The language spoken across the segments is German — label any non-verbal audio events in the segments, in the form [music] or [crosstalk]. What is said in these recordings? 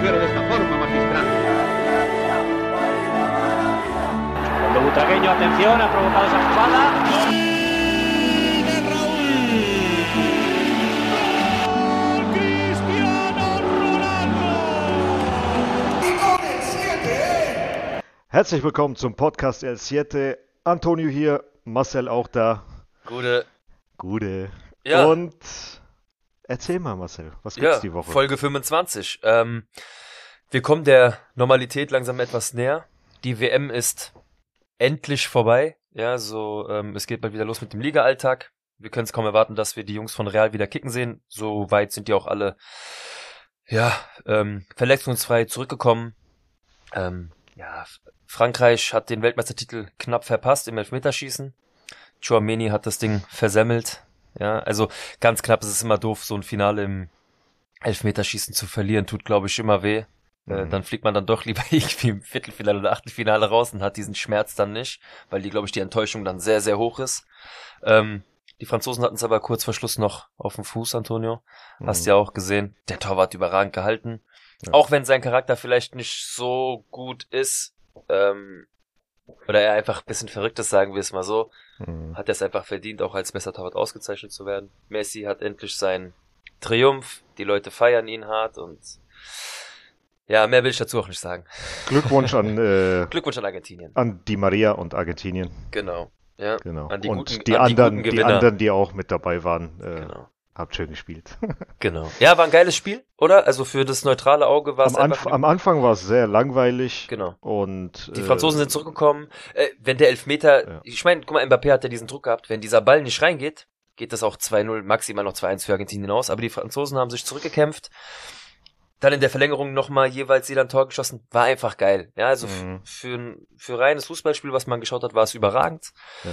mujer de esta forma, magistral. Cuando Butragueño, atención, ha provocado esa jugada. Herzlich willkommen zum Podcast El Siete. Antonio hier, Marcel auch da. Gute. Gute. Ja. Und erzähl mal, Marcel, was gibt's Ja, die Woche? Folge 25. Ähm, wir kommen der Normalität langsam etwas näher. Die WM ist endlich vorbei. Ja, so, ähm, es geht bald wieder los mit dem Liga-Alltag. Wir können es kaum erwarten, dass wir die Jungs von Real wieder kicken sehen. So weit sind die auch alle, ja, ähm, verletzungsfrei zurückgekommen. Ähm, ja, Frankreich hat den Weltmeistertitel knapp verpasst im Elfmeterschießen. Chouameni hat das Ding versemmelt. Ja, also ganz knapp ist es immer doof, so ein Finale im Elfmeterschießen zu verlieren, tut, glaube ich, immer weh. Äh, Mhm. dann fliegt man dann doch lieber [laughs] irgendwie im Viertelfinale oder Achtelfinale raus und hat diesen Schmerz dann nicht, weil die, glaube ich, die Enttäuschung dann sehr, sehr hoch ist. Ähm, die Franzosen hatten es aber kurz vor Schluss noch auf dem Fuß, Antonio. Hast Mhm. ja auch gesehen. Der Torwart überragend gehalten. Ja. Auch wenn sein Charakter vielleicht nicht so gut ist, ähm, oder er einfach ein bisschen verrückt ist, sagen wir es mal so, Mhm. hat er es einfach verdient, auch als bester Torwart ausgezeichnet zu werden. Messi hat endlich seinen Triumph, die Leute feiern ihn hart und ja, mehr will ich dazu auch nicht sagen. Glückwunsch an, [laughs] äh, Glückwunsch an Argentinien. an Di Maria und Argentinien. Genau. Ja, Genau. An die und guten- die an die anderen, guten die, anderen, die auch mit dabei waren, äh, genau. Habt schön gespielt. [laughs] Genau. Ja, war ein geiles Spiel, oder? Also für das neutrale Auge war am, es einfach Anf am Anfang war es sehr langweilig Genau. und Die äh, Franzosen sind zurückgekommen. Äh, wenn der Elfmeter, Ja. ich meine, guck mal, Mbappé hat ja diesen Druck gehabt. Wenn dieser Ball nicht reingeht, geht das auch 2-0, maximal noch 2-1 für Argentinien aus. Aber die Franzosen haben sich zurückgekämpft. Dann in der Verlängerung nochmal jeweils jeder ein Tor geschossen. War einfach geil. Ja, also Mhm. für, ein- für reines Fußballspiel, was man geschaut hat, war es überragend. Ja.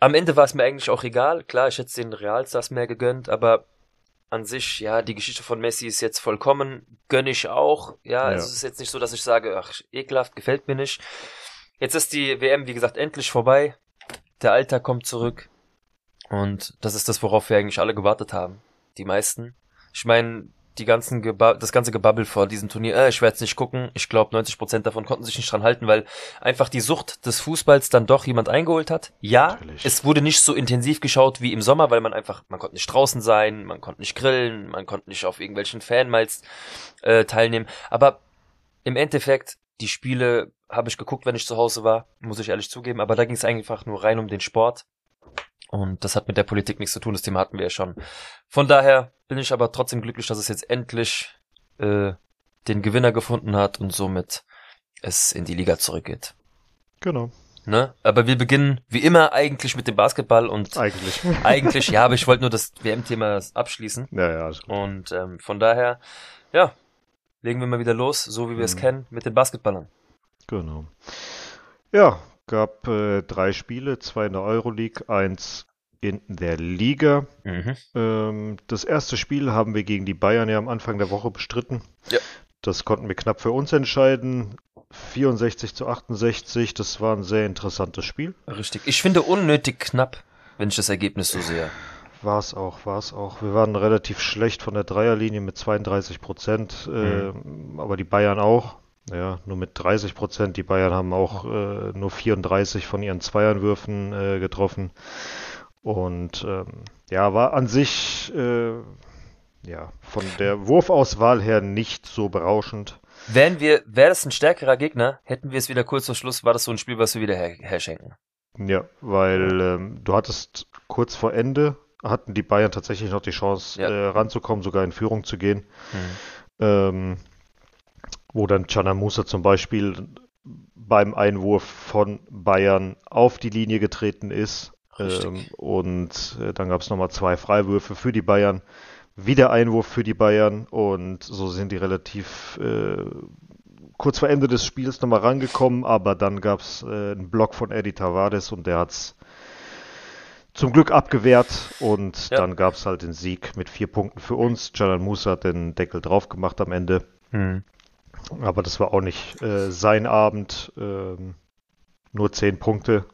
Am Ende war es mir eigentlich auch egal. Klar, ich hätte den Realstars mehr gegönnt, aber an sich, ja, die Geschichte von Messi ist jetzt vollkommen, gönn ich auch. Ja, Ja. also es ist jetzt nicht so, dass ich sage, ach, ekelhaft, gefällt mir nicht. Jetzt ist die WM, wie gesagt, endlich vorbei. Der Alltag kommt zurück. Und das ist das, worauf wir eigentlich alle gewartet haben. Die meisten. Ich meine, die ganzen Geba das ganze Gebabbel vor diesem Turnier, äh, ich werde es nicht gucken. Ich glaube, 90% davon konnten sich nicht dran halten, weil einfach die Sucht des Fußballs dann doch jemand eingeholt hat. Ja, Natürlich. es wurde nicht so intensiv geschaut wie im Sommer, weil man einfach, man konnte nicht draußen sein, man konnte nicht grillen, man konnte nicht auf irgendwelchen Fanmiles äh, teilnehmen. Aber im Endeffekt, die Spiele habe ich geguckt, wenn ich zu Hause war, muss ich ehrlich zugeben, aber da ging es einfach nur rein um den Sport. Und das hat mit der Politik nichts zu tun, das Thema hatten wir ja schon. Von daher bin ich aber trotzdem glücklich, dass es jetzt endlich äh, den Gewinner gefunden hat und somit es in die Liga zurückgeht. genau, Ne? Aber wir beginnen wie immer eigentlich mit dem Basketball und eigentlich. [laughs] eigentlich, ja, aber ich wollte nur das WM-Thema abschließen. ja, ja, alles gut. Und ähm, von daher, ja, legen wir mal wieder los, so wie wir es Mhm. kennen, mit den Basketballern. Genau. Ja, gab äh, drei Spiele, zwei in der Euroleague, eins in der Liga. Mhm. Ähm, das erste Spiel haben wir gegen die Bayern ja am Anfang der Woche bestritten. Ja. Das konnten wir knapp für uns entscheiden. 64 zu 68, das war ein sehr interessantes Spiel. Richtig. Ich finde unnötig knapp, wenn ich das Ergebnis so sehe. War es auch, war es auch. Wir waren relativ schlecht von der Dreierlinie mit 32 Prozent, äh, aber die Bayern auch. Ja, nur mit 30 Prozent. Die Bayern haben auch äh, nur 34 von ihren Zweiernwürfen äh, getroffen. Und ähm, ja, war an sich äh, ja von der Wurfauswahl her nicht so berauschend. Wären wir, wäre das ein stärkerer Gegner, hätten wir es wieder kurz vor Schluss, war das so ein Spiel, was wir wieder her, herschenken. Ja, weil ähm, du hattest kurz vor Ende hatten die Bayern tatsächlich noch die Chance Ja. äh, ranzukommen, sogar in Führung zu gehen. Hm. ähm, wo dann Chana Musa zum Beispiel beim Einwurf von Bayern auf die Linie getreten ist. Ähm, und äh, dann gab es nochmal zwei Freiwürfe für die Bayern, wieder Einwurf für die Bayern und so sind die relativ äh, kurz vor Ende des Spiels nochmal rangekommen, aber dann gab es äh, einen Block von Eddie Tavares und der hat's zum Glück abgewehrt und Ja. dann gab es halt den Sieg mit vier Punkten für uns. Jalan Musa hat den Deckel drauf gemacht am Ende. Hm. Aber das war auch nicht äh, sein Abend. Ähm, nur zehn Punkte.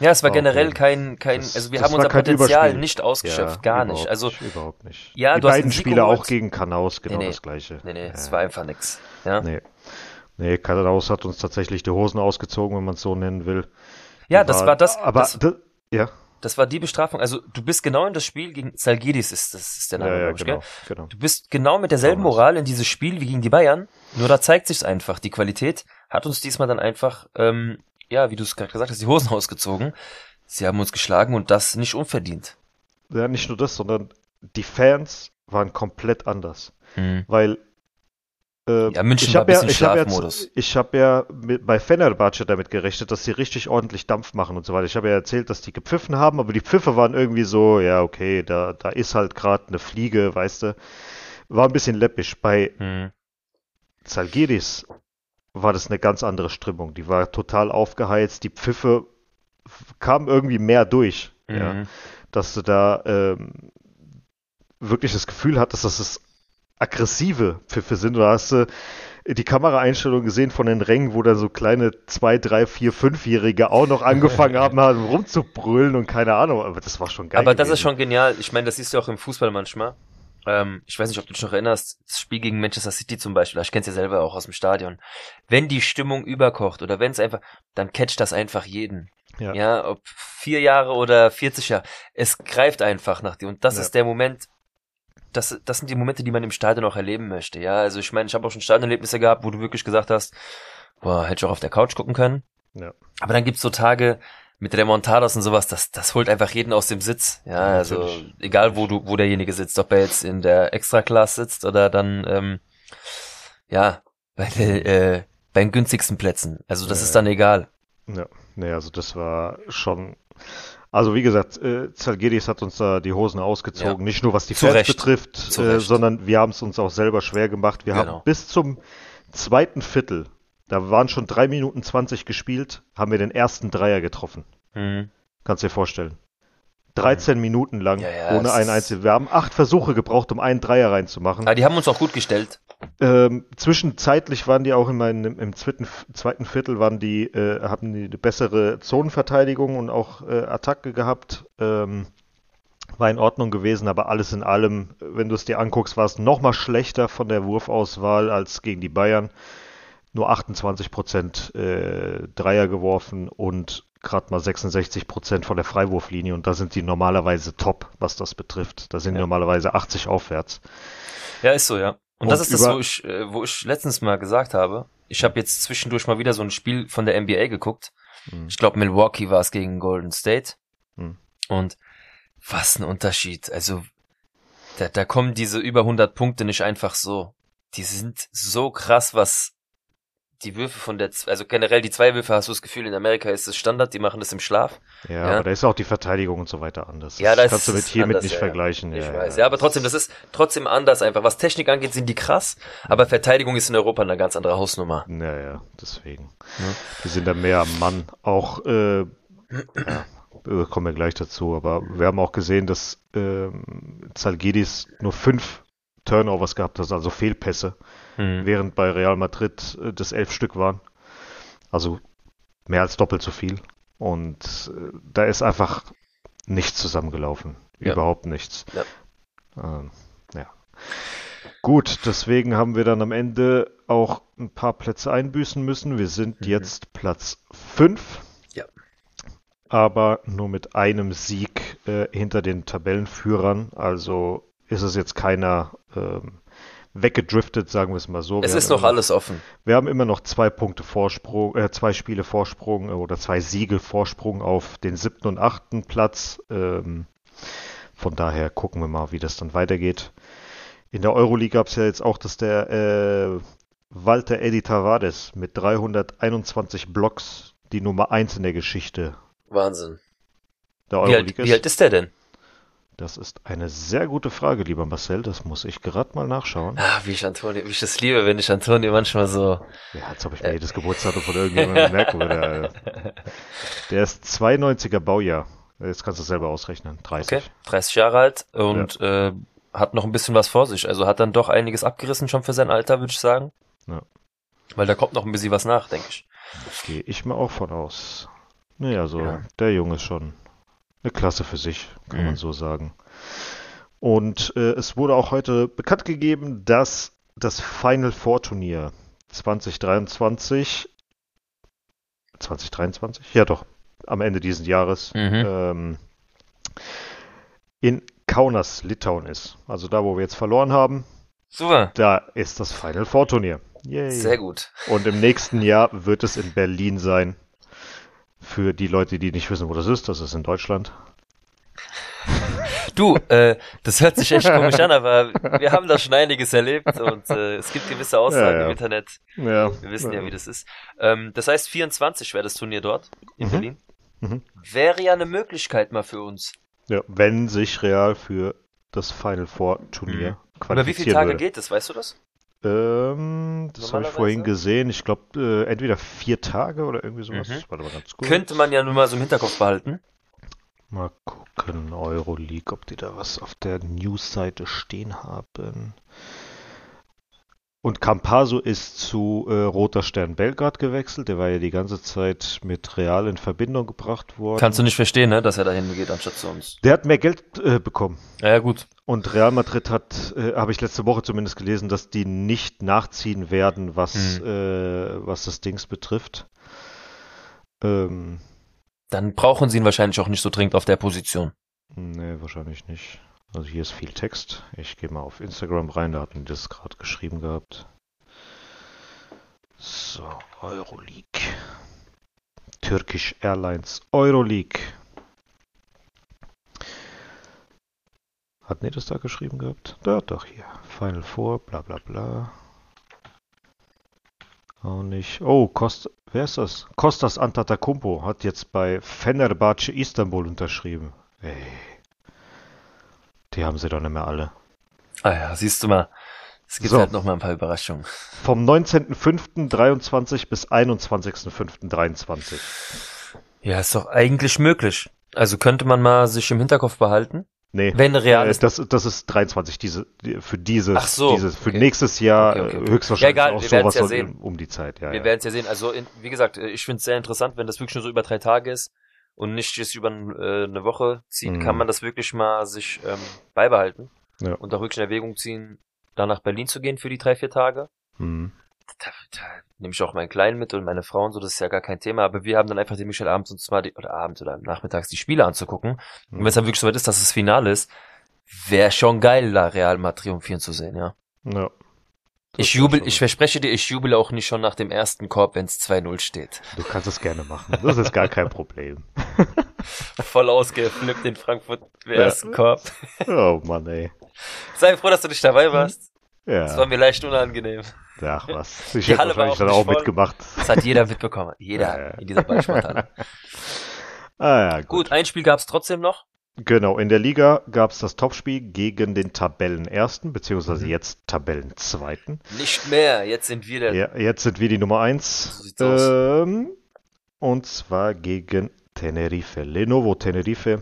Ja, es war War generell kein, kein, Das- also wir das haben war unser Potenzial Überspiel. nicht ausgeschöpft, Ja, gar nicht. Also, überhaupt nicht. Ja, die beiden Spiele auch gegen Kanaus genau Nee, nee. das gleiche. nee, nee, Ja. es war einfach nix. Ja, Nee. Nee, Kanaus hat uns tatsächlich die Hosen ausgezogen, wenn man es so nennen will. ja Die das war das, Aber das, d- ja, das war die Bestrafung. Also, du bist genau in das Spiel gegen Salgiris ist, das ist der Name, ja, ja, ich, genau, genau. Du bist genau mit derselben. Moral in dieses Spiel wie gegen die Bayern, nur da zeigt sich's einfach. Die Qualität hat uns diesmal dann einfach, ähm, ja, wie du es gerade gesagt hast, die Hosen [laughs] ausgezogen. Sie haben uns geschlagen und das nicht unverdient. Ja, nicht nur das, sondern die Fans waren komplett anders. Mhm. Weil äh, Ja, München ich war hab ein bisschen ich hab Schlafmodus. Ich habe ja mit, bei Fenerbahce damit gerechnet, dass sie richtig ordentlich Dampf machen und so weiter. Ich habe ja erzählt, dass die gepfiffen haben, aber die Pfiffe waren irgendwie so, ja, okay, da, da ist halt gerade eine Fliege, weißt du. War ein bisschen läppisch. Bei Mhm. Zalgiris war das eine ganz andere Stimmung. Die war total aufgeheizt, die Pfiffe kamen irgendwie mehr durch. Ja Mhm. dass du da ähm, wirklich das Gefühl hattest, dass es aggressive Pfiffe sind. Da hast du die Kameraeinstellung gesehen von den Rängen, wo dann so kleine zwei, drei, vier, fünfjährige auch noch angefangen haben, [laughs] haben rumzubrüllen und keine Ahnung. Aber das war schon geil. Aber das ist gewesen. schon genial. Ich meine, das siehst du auch im Fußball manchmal. Ähm, ich weiß nicht, ob du dich noch erinnerst, das Spiel gegen Manchester City zum Beispiel, ich kenn's ja selber auch aus dem Stadion. Wenn die Stimmung überkocht oder wenn es einfach, dann catcht das einfach jeden. Ja. Ja. ob vier Jahre oder 40 Jahre. Es greift einfach nach dir. Und das Ja. ist der Moment, das, das sind die Momente, die man im Stadion auch erleben möchte. Ja, also ich meine, ich habe auch schon Stadionerlebnisse gehabt, wo du wirklich gesagt hast, boah, hätte ich auch auf der Couch gucken können. Ja. Aber dann gibt's so Tage mit Remontadas und sowas, das, das holt einfach jeden aus dem Sitz. Ja, Ja, also natürlich. egal wo du, wo derjenige sitzt, ob er jetzt in der Extra-Class sitzt oder dann, ähm, ja, bei, der, äh, bei den günstigsten Plätzen. Also das Ja, ist dann egal. Ja, nee, also das war schon. Also wie gesagt, äh, Zalgiris hat uns da die Hosen ausgezogen. Ja. Nicht nur was die Fans betrifft, äh, sondern wir haben es uns auch selber schwer gemacht. Wir Genau. haben bis zum zweiten Viertel, da waren schon drei Minuten 20 gespielt, haben wir den ersten Dreier getroffen. Mhm. Kannst dir vorstellen. 13 Minuten lang, Ja, ja, ohne einen einzigen. Wir haben acht Versuche gebraucht, um einen Dreier reinzumachen. Aber die haben uns auch gut gestellt. Ähm, zwischenzeitlich waren die auch in, im zweiten, zweiten Viertel waren die, äh, hatten die eine bessere Zonenverteidigung und auch äh, Attacke gehabt. Ähm, war in Ordnung gewesen, aber alles in allem, wenn du es dir anguckst, war es noch mal schlechter von der Wurfauswahl als gegen die Bayern. Nur 28 Prozent äh, Dreier geworfen und gerade mal 66 Prozent von der Freiwurflinie und da sind die normalerweise top, was das betrifft. Da sind die Ja. normalerweise 80 aufwärts. Ja, ist so, ja. Und, Und das ist das, wo ich, äh, wo ich letztens mal gesagt habe. Ich habe jetzt zwischendurch mal wieder so ein Spiel von der NBA geguckt. Mhm. Ich glaube, Milwaukee war es gegen Golden State. Hm. Und was ein Unterschied. Also, da, da kommen diese über 100 Punkte nicht einfach so. Die sind so krass, was die Würfe von der, also generell die zwei Würfe hast du das Gefühl, in Amerika ist es Standard, die machen das im Schlaf. Ja, Ja. aber da ist auch die Verteidigung und so weiter anders. Ja, das kannst du mit hiermit anders, nicht ja, vergleichen. Ich ja, weiß. Ja, aber trotzdem, das ist trotzdem anders einfach. Was Technik angeht, sind die krass, aber Verteidigung ist in Europa eine ganz andere Hausnummer. Ja, ja, deswegen. Die sind da mehr am Mann. Auch, äh, äh, kommen wir gleich dazu, aber wir haben auch gesehen, dass ähm, Zalgiris nur fünf Turnovers gehabt hat, also Fehlpässe, Mhm. während bei Real Madrid äh, das elf Stück waren. Also mehr als doppelt so viel. Und äh, da ist einfach nichts zusammengelaufen. Ja. Überhaupt nichts. Ja. Ähm, ja. Gut, deswegen haben wir dann am Ende auch ein paar Plätze einbüßen müssen. Wir sind Mhm. jetzt Platz 5. Ja. Aber nur mit einem Sieg äh, hinter den Tabellenführern. Also ist es jetzt keiner ähm, weggedriftet, sagen wir es mal so. Es Wir ist haben noch alles offen. wir haben immer noch zwei Punkte Vorsprung, äh, zwei Spiele Vorsprung äh, oder zwei Siege Vorsprung auf den siebten und achten Platz. Ähm, von daher gucken wir mal, wie das dann weitergeht. In der Euroleague gab es ja jetzt auch, dass der äh, Walter Eddy Tavares mit 321 Blocks die Nummer 1 in der Geschichte Wahnsinn. der Wie alt, Euroleague wie alt ist. ist der denn? Das ist eine sehr gute Frage, lieber Marcel. Das muss ich gerade mal nachschauen. Ah, wie ich Antonio, wie ich das liebe, wenn ich Antonio manchmal so. Ja, als ob ich mir jedes Geburtsdatum von irgendjemandem merken würde. Der ist 92er Baujahr. Jetzt kannst du es selber ausrechnen. 30. Okay, 30 Jahre alt und äh, hat noch ein bisschen was vor sich. Also hat dann doch einiges abgerissen schon für sein Alter, würde ich sagen. Ja. Weil da kommt noch ein bisschen was nach, denke ich. Gehe ich mal auch von aus. Nee, also Ja. der Junge ist schon eine Klasse für sich, kann Mhm. man so sagen. Und äh, es wurde auch heute bekannt gegeben, dass das Final Four Turnier 2023, 2023? Ja doch, am Ende dieses Jahres Mhm. ähm, in Kaunas, Litauen ist. Also da, wo wir jetzt verloren haben, Super. da ist das Final Four Turnier. Yay. Sehr gut. Und im nächsten Jahr wird es in Berlin sein. Für die Leute, die nicht wissen, wo das ist, das ist in Deutschland. Du, äh, das hört sich echt komisch an, aber wir haben da schon einiges erlebt und äh, es gibt gewisse Aussagen Ja, ja. im Internet. Ja. Wir wissen ja, wie das ist. Ähm, das heißt, 24 wäre das Turnier dort in Mhm. Berlin. Mhm. Wäre ja eine Möglichkeit mal für uns. ja. Wenn sich Real für das Final Four Turnier Mhm. Über wie viele qualifizieren Tage würde. geht das, weißt du das? Ähm, das habe ich vorhin gesehen. Ich glaube, äh, entweder vier Tage oder irgendwie sowas. Mhm. Warte mal ganz gut. Könnte man ja nur mal so im Hinterkopf behalten. Mal gucken, Euroleague, ob die da was auf der News-Seite stehen haben. Und Campaso ist zu äh, Roter Stern Belgrad gewechselt. Der war ja die ganze Zeit mit Real in Verbindung gebracht worden. Kannst du nicht verstehen, ne, dass er dahin geht anstatt zu uns. Der hat mehr Geld äh, bekommen. Ja, ja gut. Und Real Madrid hat, äh, habe ich letzte Woche zumindest gelesen, dass die nicht nachziehen werden, was, Hm. äh, was das Dings betrifft. Ähm, Dann brauchen sie ihn wahrscheinlich auch nicht so dringend auf der Position. Nee, wahrscheinlich nicht. Also hier ist viel Text. Ich gehe mal auf Instagram rein, da hatten die das gerade geschrieben gehabt. So, Euroleague. Turkish Airlines Euroleague. Hatten die das da geschrieben gehabt? Da, doch hier. Final Four, bla bla bla. Auch nicht. Oh, Kost, wer ist das? Kostas Antetokounmpo hat jetzt bei Fenerbahce Istanbul unterschrieben. Ey. Die haben sie doch nicht mehr alle. Ah ja, siehst du mal. Es gibt So. halt noch mal ein paar Überraschungen. Vom 19.05.23 bis 21.05.23. Ja, ist doch eigentlich möglich. Also könnte man mal sich im Hinterkopf behalten. Nee, Wenn real äh, ist. das, das ist 23, diese, die- für dieses, Ach so, dieses für okay. nächstes Jahr Okay, okay, äh, höchstwahrscheinlich Ja, egal, auch sowas ja um, um die Zeit, ja. Wir ja. werden es ja sehen. Also, in, wie gesagt, äh, ich finde es sehr interessant, wenn das wirklich nur so über drei Tage ist und nicht jetzt über äh, eine Woche zieht, Mhm. kann man das wirklich mal sich ähm, beibehalten Ja. und auch wirklich in Erwägung ziehen, da nach Berlin zu gehen für die drei, vier Tage. Hm. Da, da nehme ich auch meinen Kleinen mit und meine Frau und so, das ist ja gar kein Thema. Aber wir haben dann einfach die Michel abends uns mal die, oder abends oder nachmittags die Spiele anzugucken. Und wenn es dann wirklich soweit ist, dass es Finale ist, wäre schon geil, da Real mal triumphieren zu sehen, ja. Ja. Ich Das jubel, war ich verspreche dir, ich jubel auch nicht schon nach dem ersten Korb, wenn es 2-0 steht. Du kannst es gerne machen. Das ist gar kein Problem. [laughs] Voll ausgeflippt in Frankfurt im Ja. ersten Korb. Oh Mann, ey. Sei froh, dass du nicht dabei warst. Das war Ja. mir leicht unangenehm. Ach was. [laughs] Ich Die hätte Halle wahrscheinlich auch dann auch voll. mitgemacht. Das hat jeder mitbekommen. Jeder Ja, ja. in dieser Ballsporthalle. [laughs] Ah ja, gut. Gut, ein Spiel gab es trotzdem noch. Genau, in der Liga gab es das Topspiel gegen den Tabellenersten, beziehungsweise Mhm. jetzt Tabellenzweiten. Nicht mehr. Jetzt sind wir der. Ja, jetzt sind wir die Nummer 1. So ähm, und zwar gegen Tenerife. Lenovo Tenerife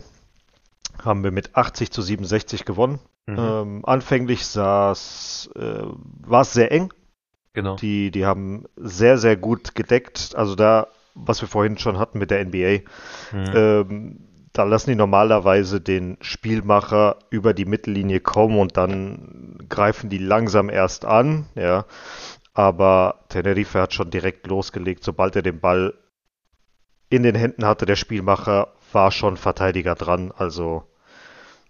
haben wir mit 80 zu 67 gewonnen. Mhm. Ähm, anfänglich äh, war es sehr eng. genau. Die, die haben sehr, sehr gut gedeckt. Also da, was wir vorhin schon hatten mit der NBA, Mhm. ähm, da lassen die normalerweise den Spielmacher über die Mittellinie kommen und dann greifen die langsam erst an, ja. Aber Tenerife hat schon direkt losgelegt, sobald er den Ball in den Händen hatte, der Spielmacher war schon Verteidiger dran, also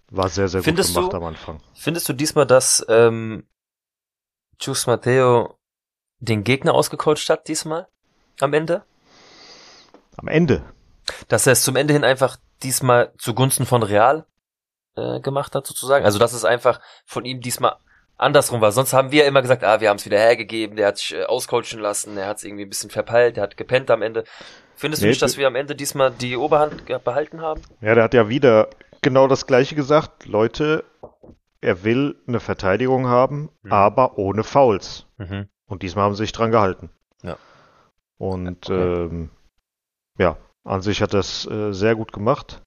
war sehr, sehr Findest gut gemacht du- am Anfang. Findest du diesmal, dass ähm, Chus Matteo den Gegner ausgecoacht hat diesmal? Am Ende? Am Ende, Dass er es zum Ende hin einfach diesmal zugunsten von Real äh, gemacht hat, sozusagen. Also dass es einfach von ihm diesmal andersrum war. Sonst haben wir immer gesagt, ah, wir haben es wieder hergegeben, der hat sich äh, auscoachen lassen, der hat es irgendwie ein bisschen verpeilt, der hat gepennt am Ende. Findest du Nee, nicht, dass du- wir am Ende diesmal die Oberhand behalten haben? ja, der hat ja wieder genau das Gleiche gesagt. Leute, er will eine Verteidigung haben, Mhm. aber ohne Fouls. Mhm. Und diesmal haben sie sich dran gehalten. Ja. Und Okay. ähm, ja, an sich hat das äh, sehr gut gemacht.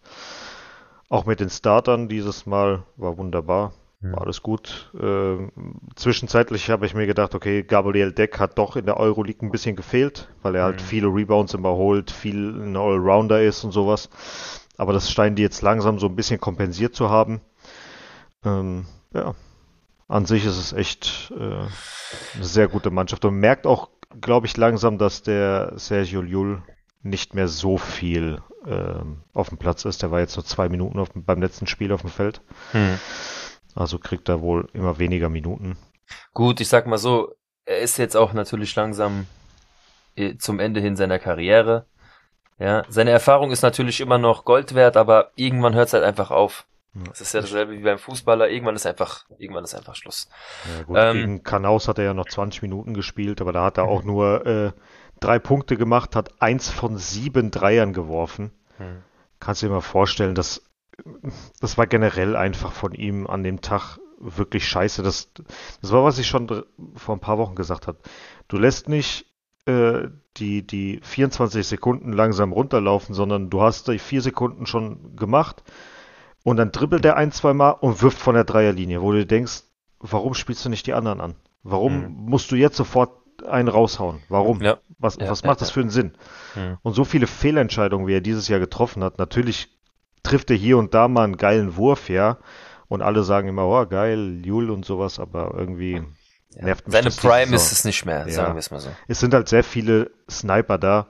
Auch mit den Startern dieses Mal war wunderbar. War alles gut. Äh, zwischenzeitlich habe ich mir gedacht, okay, Gabriel Deck hat doch in der Euroleague ein bisschen gefehlt, weil er halt Mhm. viele Rebounds immer holt, viel ein Allrounder ist und sowas. Aber das scheinen die jetzt langsam so ein bisschen kompensiert zu haben. Ähm, ja, an sich ist es echt äh, eine sehr gute Mannschaft. Und man merkt auch, glaube ich, langsam, dass der Sergio Llull nicht mehr so viel ähm, auf dem Platz ist. Der war jetzt nur zwei Minuten dem- beim letzten Spiel auf dem Feld. Hm. Also kriegt er wohl immer weniger Minuten. Gut, ich sag mal so, er ist jetzt auch natürlich langsam äh, zum Ende hin seiner Karriere. Ja, seine Erfahrung ist natürlich immer noch Gold wert, aber irgendwann hört es halt einfach auf. Das ist ja dasselbe wie beim Fußballer. Irgendwann ist einfach, irgendwann ist einfach Schluss. Ja, gut, Ähm, gegen Kanaus hat er ja noch 20 Minuten gespielt, aber da hat er auch Mhm. nur äh, drei Punkte gemacht, hat eins von sieben Dreiern geworfen. Hm. Kannst du dir mal vorstellen, dass das war generell einfach von ihm an dem Tag wirklich scheiße. Das, das war, was ich schon vor ein paar Wochen gesagt habe. Du lässt nicht äh, die, die 24 Sekunden langsam runterlaufen, sondern du hast die vier Sekunden schon gemacht und dann dribbelt er ein, zwei Mal und wirft von der Dreierlinie, wo du denkst, warum spielst du nicht die anderen an? Warum Mhm. musst du jetzt sofort einen raushauen? Warum? Ja. Was, Ja, was ja, macht das ja. für einen Sinn? Hm. Und so viele Fehlentscheidungen, wie er dieses Jahr getroffen hat, natürlich trifft er hier und da mal einen geilen Wurf, ja. Und alle sagen immer, oh, geil, Jul und sowas, aber irgendwie Ja. nervt mich Seine das Prime Saison. ist es nicht mehr, Ja. sagen wir es mal so. Es sind halt sehr viele Sniper da,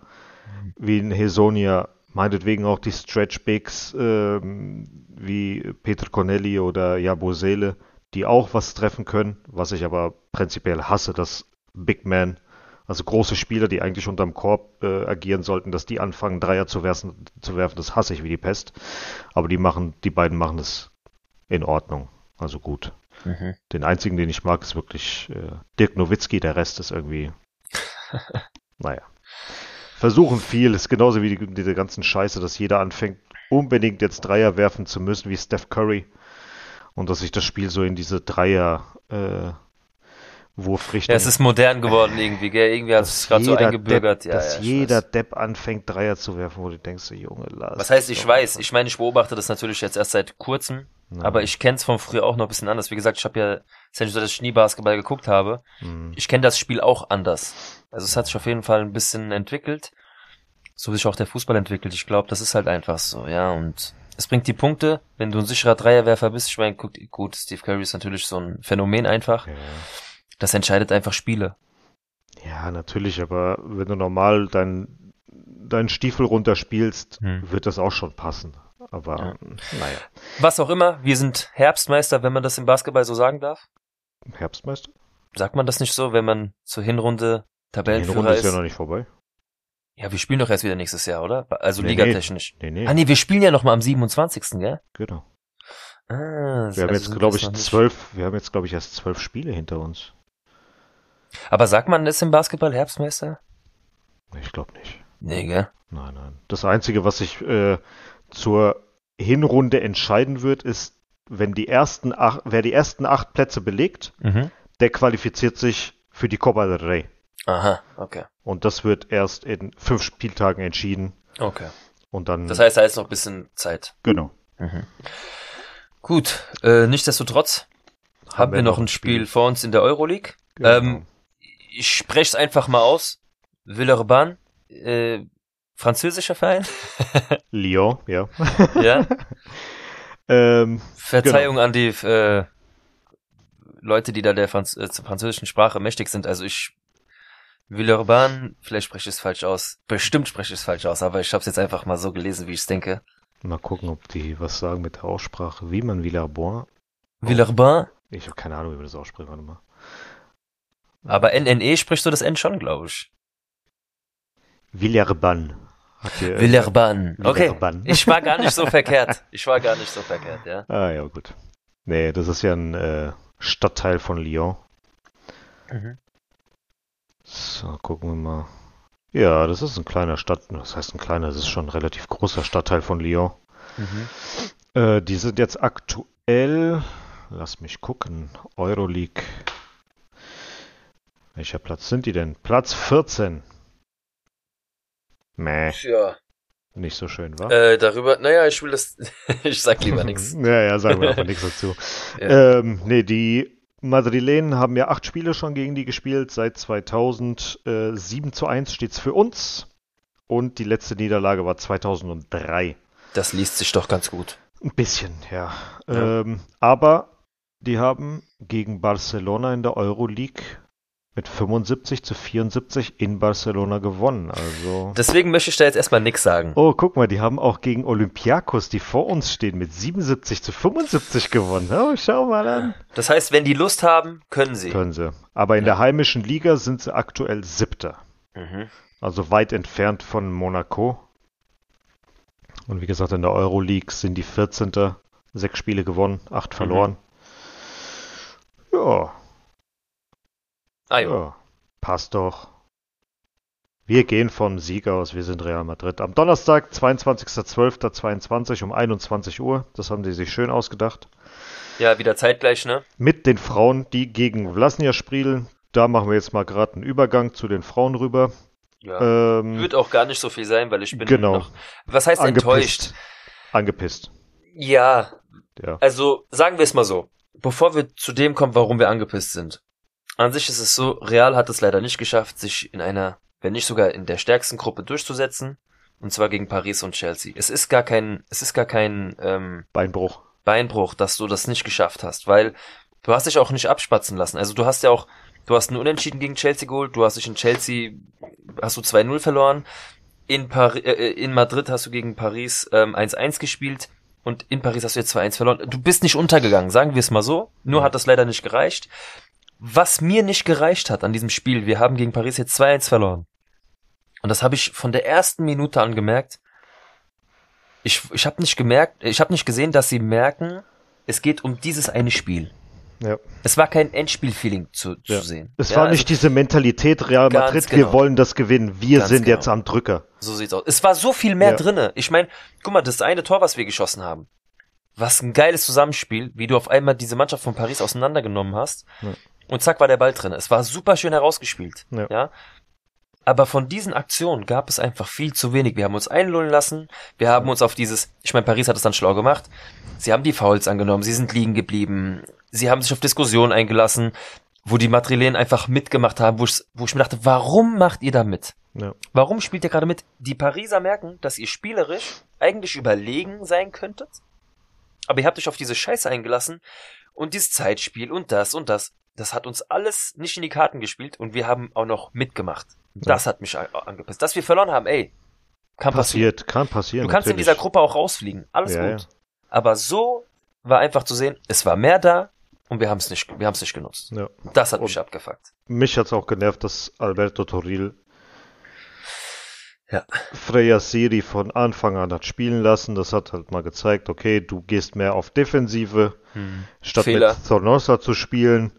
wie in Hesonia, meinetwegen auch die Stretch Bigs, ähm, wie Peter Corneli oder Jabosele, die auch was treffen können, was ich aber prinzipiell hasse, dass Big Man, also große Spieler, die eigentlich unterm Korb äh, agieren sollten, dass die anfangen, Dreier zu werfen, zu werfen, das hasse ich wie die Pest. Aber die machen, die beiden machen es in Ordnung, also gut. Mhm. Den einzigen, den ich mag, ist wirklich äh, Dirk Nowitzki. Der Rest ist irgendwie. [laughs] naja. Versuchen viel. Ist genauso wie die, diese ganzen Scheiße, dass jeder anfängt, unbedingt jetzt Dreier werfen zu müssen, wie Steph Curry. Und dass sich das Spiel so in diese Dreier äh, Wurfrichtung. Ja, es ist modern geworden irgendwie, gell? Irgendwie hat es gerade so eingebürgert. Depp, ja, dass ja, jeder weiß. Depp anfängt, Dreier zu werfen, wo du denkst, Junge, lass. Was heißt, ich weiß, ich meine, ich beobachte das natürlich jetzt erst seit kurzem, Ja. aber ich kenne es von früher auch noch ein bisschen anders. Wie gesagt, ich habe ja, ist ja nicht so, dass ich nie Basketball geguckt habe. Hm. Ich kenne das Spiel auch anders. Also es hat sich auf jeden Fall ein bisschen entwickelt, so wie sich auch der Fußball entwickelt. Ich glaube, das ist halt einfach so, ja, und es bringt die Punkte, wenn du ein sicherer Dreierwerfer bist. Ich meine, guck, gut, Steve Curry ist natürlich so ein Phänomen einfach. Ja. Das entscheidet einfach Spiele. Ja, natürlich, aber wenn du normal deinen deinen Stiefel runterspielst, Hm. wird das auch schon passen. Aber Ja. naja, Was auch immer, wir sind Herbstmeister, wenn man das im Basketball so sagen darf. Herbstmeister? Sagt man das nicht so, wenn man zur Hinrunde Die Tabellenführer Runde ist ist? ja noch nicht vorbei. Ja, wir spielen doch erst wieder nächstes Jahr, oder? Also Nee, ligatechnisch. Nee, nee, Ah nee, wir spielen ja noch mal am 27. gell? genau. Ah, Wir haben also jetzt, glaube ich, zwölf, wir haben jetzt, glaube ich, erst zwölf Spiele hinter uns. Aber sagt man ist im Basketball Herbstmeister? Ich glaube nicht. Nee, gell? Nein, nein. Das Einzige, was sich äh, zur Hinrunde entscheiden wird, ist, wenn die ersten acht, wer die ersten acht Plätze belegt, Mhm. der qualifiziert sich für die Copa del Rey. Aha, okay. Und das wird erst in fünf Spieltagen entschieden. Okay. Und dann, Das heißt, da ist noch ein bisschen Zeit. genau. Mhm. Gut, äh, nichtsdestotrotz haben, wir noch ein Spiel, vor uns in der Euroleague. Genau. Ähm, ich spreche es einfach mal aus. Villeurbanne, äh, französischer Verein. [laughs] Lyon, ja. ja. [laughs] Ähm, Verzeihung an die äh, Leute, die da der Franz äh, zur französischen Sprache mächtig sind. Also ich Villeurbanne, vielleicht spreche ich es falsch aus. Bestimmt spreche ich es falsch aus, aber ich habe es jetzt einfach mal so gelesen, wie ich es denke. mal gucken, ob die was sagen mit der Aussprache. Wie man Villarbon. Villeurbanne, Ich habe keine Ahnung, wie man das ausspricht. Warte mal. Aber NNE sprichst du das N schon, glaube ich. Ihr, äh, Villeurbanne. Okay. Villeurbanne. Ich war gar nicht so [laughs] verkehrt. Ich war gar nicht so verkehrt, ja. Ah, ja, gut. Nee, das ist ja ein äh, Stadtteil von Lyon. Mhm. So, gucken wir mal. Ja, das ist ein kleiner Stadt. Das heißt ein kleiner, das ist schon ein relativ großer Stadtteil von Lyon. Mhm. Äh, die sind jetzt aktuell, lass mich gucken, Euroleague. Welcher Platz sind die denn? Platz 14. Meh. Ja. nicht so schön war. Äh, darüber, naja, ich will das, [laughs] ich sag lieber [laughs] nichts. Ja, ja, sagen wir einfach [laughs] nichts dazu. Ja. Ähm, nee, die Madrilenen haben ja acht Spiele schon gegen die gespielt, seit 2000. Äh, 7 zu 1 steht's für uns. Und die letzte Niederlage war 2003. Das liest sich doch ganz gut. Ein bisschen, ja. Ja. Ähm, aber die haben gegen Barcelona in der Euroleague mit 75 zu 74 in Barcelona gewonnen. Also. Deswegen möchte ich da jetzt erstmal nichts sagen. Oh, guck mal, die haben auch gegen Olympiakos, die vor uns stehen, mit 77 zu 75 gewonnen. Oh, schau mal an. Das heißt, wenn die Lust haben, können sie. Können sie. Aber in Ja. der heimischen Liga sind sie aktuell Siebter. Mhm. Also weit entfernt von Monaco. Und wie gesagt, in der Euroleague sind die 14. Sechs Spiele gewonnen, acht Mhm. verloren. Ja, Ah, jo. ja, passt doch. Wir gehen vom Sieg aus, wir sind Real Madrid. Am Donnerstag, 22.12.22 um 21 Uhr. Das haben sie sich schön ausgedacht. Ja, wieder zeitgleich, ne? Mit den Frauen, die gegen Vlasnia spielen. Da machen wir jetzt mal gerade einen Übergang zu den Frauen rüber. Ja. Ähm, Wird auch gar nicht so viel sein, weil ich bin genau. noch. Was heißt enttäuscht? Angepisst. Ja, Ja. also sagen wir es mal so. Bevor wir zu dem kommen, warum wir angepisst sind. An sich ist es so, Real hat es leider nicht geschafft, sich in einer, wenn nicht sogar in der stärksten Gruppe durchzusetzen. Und zwar gegen Paris und Chelsea. Es ist gar kein, es ist gar kein ähm, Beinbruch. Beinbruch, dass du das nicht geschafft hast, weil du hast dich auch nicht abspatzen lassen. Also du hast ja auch, du hast einen Unentschieden gegen Chelsea geholt, du hast dich in Chelsea, hast du 2-0 verloren. In, Pari äh, in Madrid hast du gegen Paris ähm, 1-1 gespielt und in Paris hast du jetzt 2-1 verloren. Du bist nicht untergegangen, sagen wir es mal so. Nur hat das leider nicht gereicht. Was mir nicht gereicht hat an diesem Spiel, wir haben gegen Paris jetzt 2-1 verloren. Und das habe ich von der ersten Minute an gemerkt. Ich, ich habe nicht gemerkt, ich habe nicht gesehen, dass sie merken, es geht um dieses eine Spiel. Ja. Es war kein Endspiel-Feeling zu, Ja. zu sehen. Es Ja, war also nicht diese Mentalität Real Madrid, genau. wir wollen das gewinnen, wir Ganz sind genau. jetzt am Drücker. So sieht's aus. Es war so viel mehr Ja. drinne. Ich meine, guck mal, das eine Tor, was wir geschossen haben. Was ein geiles Zusammenspiel, wie du auf einmal diese Mannschaft von Paris auseinandergenommen hast. Und zack war der Ball drinne. Es war super schön herausgespielt. Ja. ja. Aber von diesen Aktionen gab es einfach viel zu wenig. Wir haben uns einlullen lassen. Wir haben uns auf dieses, ich meine, Paris hat es dann schlau gemacht. Sie haben die Fouls angenommen. Sie sind liegen geblieben. Sie haben sich auf Diskussionen eingelassen, wo die Madrilenen einfach mitgemacht haben, wo ich, wo ich mir dachte, warum macht ihr da mit? Ja. Warum spielt ihr gerade mit? Die Pariser merken, dass ihr spielerisch eigentlich überlegen sein könntet. Aber ihr habt euch auf diese Scheiße eingelassen und dieses Zeitspiel und das und das. Das hat uns alles nicht in die Karten gespielt und wir haben auch noch mitgemacht. Das hat mich angepisst. Dass wir verloren haben, ey. Kann passieren. Passiert, kann passieren. Du kannst in natürlich. dieser Gruppe auch rausfliegen. Alles Ja, gut. Aber so war einfach zu sehen, es war mehr da und wir haben es nicht, wir haben es nicht genutzt. Ja. Das hat Und- mich abgefuckt. Mich hat's auch genervt, dass Alberto Toril Ja. Freya Siri von Anfang an hat spielen lassen. Das hat halt mal gezeigt, okay, du gehst mehr auf Defensive, statt Fehler. mit Zornosa zu spielen.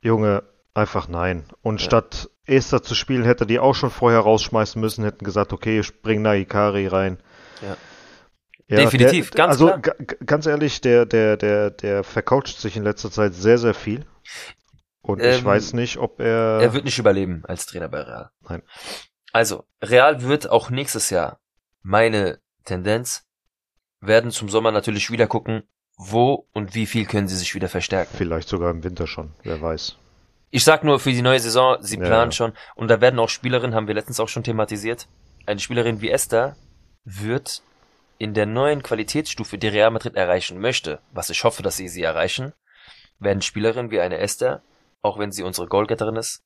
Junge, einfach nein. Und Ja. statt Esther zu spielen, hätte die auch schon vorher rausschmeißen müssen, hätten gesagt, okay, ich bring Naikari rein. Ja. Ja, Definitiv, der, ganz also klar. ga- ga- ganz ehrlich, der, der, der, der vercoacht sich in letzter Zeit sehr, sehr viel. Und ich Ähm, weiß nicht, ob er. Er wird nicht überleben als Trainer bei Real. Nein. Also, Real wird auch nächstes Jahr, meine Tendenz, werden zum Sommer natürlich wieder gucken, wo und wie viel können sie sich wieder verstärken. Vielleicht sogar im Winter schon, wer weiß. Ich sag nur für die neue Saison, sie Ja, planen ja. schon. Und da werden auch Spielerinnen, haben wir letztens auch schon thematisiert, eine Spielerin wie Esther wird in der neuen Qualitätsstufe, die Real Madrid erreichen möchte, was ich hoffe, dass sie sie erreichen, werden Spielerinnen wie eine Esther, auch wenn sie unsere Goalgetterin ist,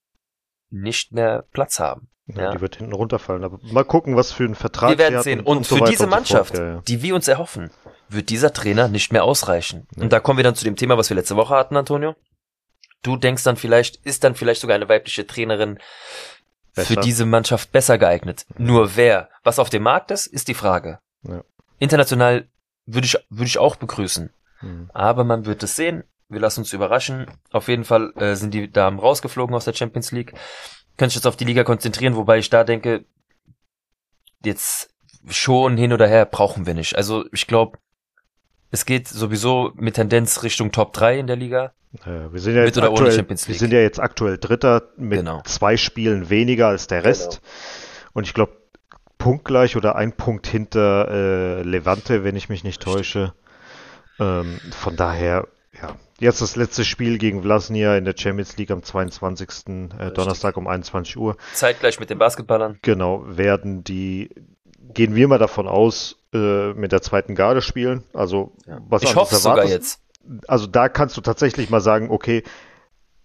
nicht mehr Platz haben. Ja, Ja. Die wird hinten runterfallen. Aber mal gucken, was für einen Vertrag Wir werden sehen. Und, so für weiter diese und so Mannschaft, fort. Ja. die wir uns erhoffen, wird dieser Trainer nicht mehr ausreichen. Ja. Und da kommen wir dann zu dem Thema, was wir letzte Woche hatten, Antonio. Du denkst dann vielleicht, ist dann vielleicht sogar eine weibliche Trainerin für Besser. diese Mannschaft besser geeignet. Nur wer? Was auf dem Markt ist, ist die Frage. Ja. International würde ich, würde ich auch begrüßen. Hm. Aber man wird es sehen. Wir lassen uns überraschen. Auf jeden Fall äh, sind die Damen rausgeflogen aus der Champions League. Können sich jetzt auf die Liga konzentrieren, wobei ich da denke, jetzt schon hin oder her brauchen wir nicht. Also ich glaube, es geht sowieso mit Tendenz Richtung Top 3 in der Liga. Ja, wir sind ja Mit jetzt oder ohne aktuell, wir sind ja jetzt aktuell Dritter mit Genau. zwei Spielen weniger als der Rest. Und ich glaube, punktgleich oder ein Punkt hinter äh, Levante, wenn ich mich nicht täusche. Ähm, von daher, ja, jetzt das letzte Spiel gegen Vlasnia in der Champions League am 22. Äh, Donnerstag um 21 Uhr. Zeitgleich mit den Basketballern. Genau, werden die, gehen wir mal davon aus, äh, mit der zweiten Garde spielen. Also, Ja. was ich hoffe sogar jetzt. also da kannst du tatsächlich mal sagen, okay,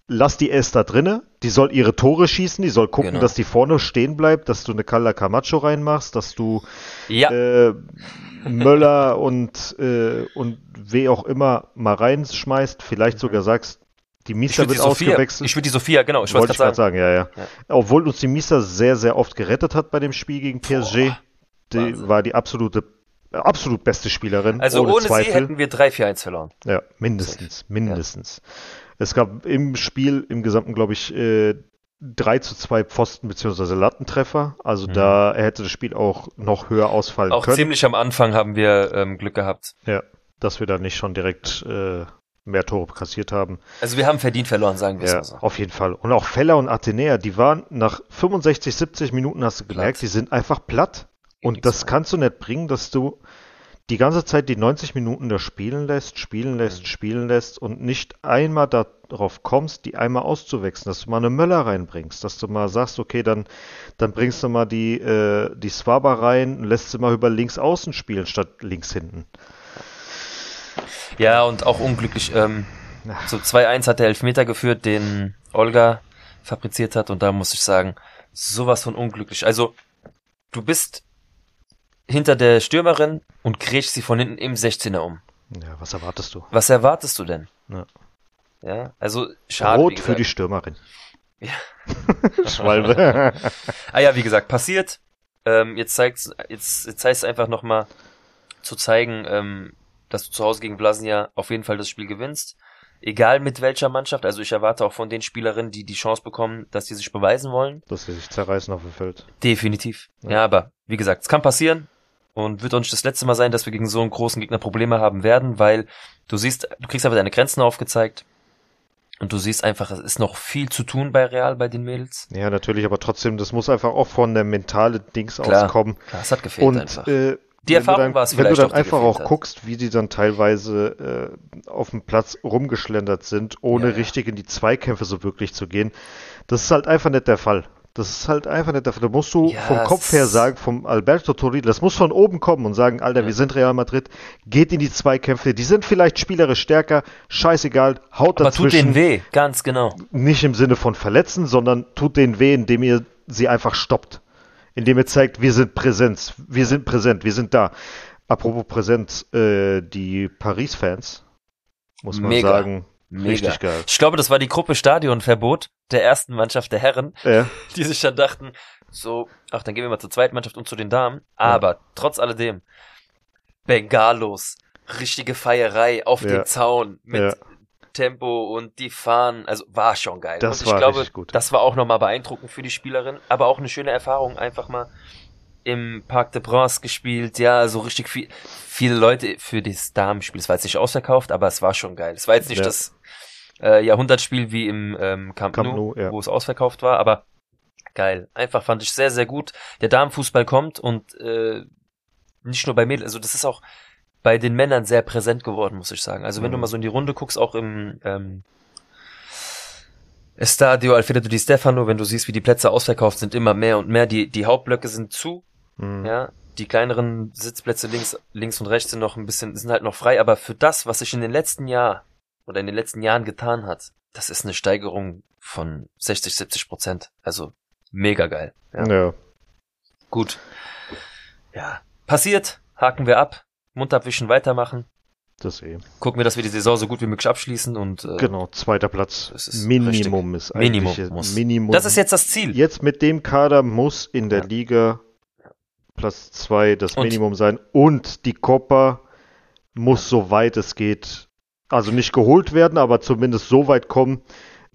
lass die S da drinne, die soll ihre Tore schießen, die soll gucken, Genau. dass die vorne stehen bleibt, dass du eine Kalla Camacho reinmachst, dass du Ja, äh, Möller [laughs] und, äh, und wer auch immer mal reinschmeißt, vielleicht sogar sagst, die die wird Sophia. ausgewechselt. Ich würde die Sophia, genau, ich wollte gerade sagen. sagen, ja, ja, Obwohl uns die Mieser sehr, sehr oft gerettet hat bei dem Spiel gegen PSG. Die Wahnsinn. war die absolute, äh, absolut beste Spielerin. Also ohne, ohne, Zweifel. sie hätten wir 3-4-1 verloren. Ja, mindestens, mindestens. Es gab im Spiel im Gesamten, glaube ich, äh, 3 zu 2 Pfosten- bzw. Lattentreffer. Also Mhm. da hätte das Spiel auch noch höher ausfallen Auch können. ziemlich am Anfang haben wir ähm, Glück gehabt. Ja, dass wir da nicht schon direkt äh, mehr Tore kassiert haben. Also wir haben verdient verloren, sagen wir es Ja, mal so. auf jeden Fall. Und auch Feller und Athenea, die waren nach 65, 70 Minuten, hast du gemerkt, Platt. die sind einfach platt. Und das mehr. kannst du nicht bringen, dass du die ganze Zeit die 90 Minuten da spielen lässt, spielen lässt, Mhm. spielen lässt und nicht einmal darauf kommst, die einmal auszuwechseln, dass du mal eine Möller reinbringst, dass du mal sagst, okay, dann, dann bringst du mal die, äh, die Swaba rein und lässt sie mal über links außen spielen statt links hinten. Ja, und auch unglücklich. Ähm, so 2-1 hat der Elfmeter geführt, den Olga fabriziert hat. Und da muss ich sagen, sowas von unglücklich. Also, du bist hinter der Stürmerin und kriegst sie von hinten im 16er um. Ja, was erwartest du? Was erwartest du denn? Ja. Ja, also schade. Rot für die Stürmerin. Ja. [laughs] [laughs] Schwalbe. Ah ja, wie gesagt, passiert. Ähm, jetzt zeigt's, jetzt, jetzt heißt es einfach nochmal zu zeigen, ähm, dass du zu Hause gegen Vlasnia auf jeden Fall das Spiel gewinnst. Egal mit welcher Mannschaft. Also ich erwarte auch von den Spielerinnen, die die Chance bekommen, dass sie sich beweisen wollen. dass sie sich zerreißen auf dem Feld. Definitiv. Ja. Ja, aber wie gesagt, es kann passieren und wird auch nicht das letzte Mal sein, dass wir gegen so einen großen Gegner Probleme haben werden, weil du siehst, du kriegst einfach deine Grenzen aufgezeigt und du siehst einfach, es ist noch viel zu tun bei Real, bei den Mädels. Ja, natürlich, aber trotzdem, das muss einfach auch von der mentale Dings Klar. auskommen. Klar, es hat gefehlt Und einfach. äh, Die wenn du Erfahrung dann, war es Wenn du dann auch, die einfach gefehlt auch hat. guckst, wie die dann teilweise äh, auf dem Platz rumgeschlendert sind, ohne Ja, ja. richtig in die Zweikämpfe so wirklich zu gehen, das ist halt einfach nicht der Fall. Das ist halt einfach nicht Fall. Da musst du Ja, vom Kopf her sagen, vom Alberto Torri, das muss von oben kommen und sagen, Alter, Ja. wir sind Real Madrid, geht in die Zweikämpfe, die sind vielleicht spielerisch stärker, scheißegal, haut Aber tut dazwischen denen weh, ganz genau. nicht im Sinne von verletzen, sondern tut denen weh, indem ihr sie einfach stoppt. Indem ihr zeigt, wir sind Präsenz, wir sind präsent, wir sind da. Apropos Präsenz, äh, die Paris-Fans, muss man Mega. sagen, Mega. richtig geil. Ich glaube, das war die Gruppe Stadionverbot der ersten Mannschaft der Herren, Äh, [laughs] die sich dann dachten, so, ach, dann gehen wir mal zur zweiten Mannschaft und zu den Damen. Aber trotz alledem, Bengalos, richtige Feierei auf Ja. den Zaun mit Ja. Tempo und die Fahnen, also war schon geil. Das und ich war glaube, richtig gut. das war auch nochmal beeindruckend für die Spielerin, aber auch eine schöne Erfahrung, einfach mal im Parc de Prince gespielt, ja, so richtig viel, viele Leute für das Damenspiel. Es war jetzt nicht ausverkauft, aber es war schon geil. Es war jetzt nicht Ja. das äh, Jahrhundertspiel wie im ähm, Camp, Camp Nou, ja. wo es ausverkauft war, aber geil. Einfach fand ich sehr, sehr gut. Der Damenfußball kommt und äh, nicht nur bei Mädels, also das ist auch bei den Männern sehr präsent geworden, muss ich sagen. Also wenn du Mhm. mal so in die Runde guckst, auch im ähm, Estadio Alfredo Di Stefano, wenn du siehst, wie die Plätze ausverkauft sind, immer mehr und mehr. Die, die Hauptblöcke sind zu, mh, ja. Die kleineren Sitzplätze links, links und rechts sind noch ein bisschen, sind halt noch frei, aber für das, was sich in den letzten Jahr oder in den letzten Jahren getan hat, das ist eine Steigerung von 60, 70 Prozent. Also mega geil. Ja. ja. Gut. Ja. Passiert, haken wir ab, Mund abwischen, weitermachen. das eh. Gucken wir, dass wir die Saison so gut wie möglich abschließen und äh, Genau, zweiter Platz. ist Minimum ist Minimum eigentlich muss. Minimum. das ist jetzt das Ziel. Jetzt mit dem Kader muss in der Ja. Liga Platz 2 das Und- Minimum sein und die Copa muss so weit es geht, also nicht geholt werden, aber zumindest so weit kommen,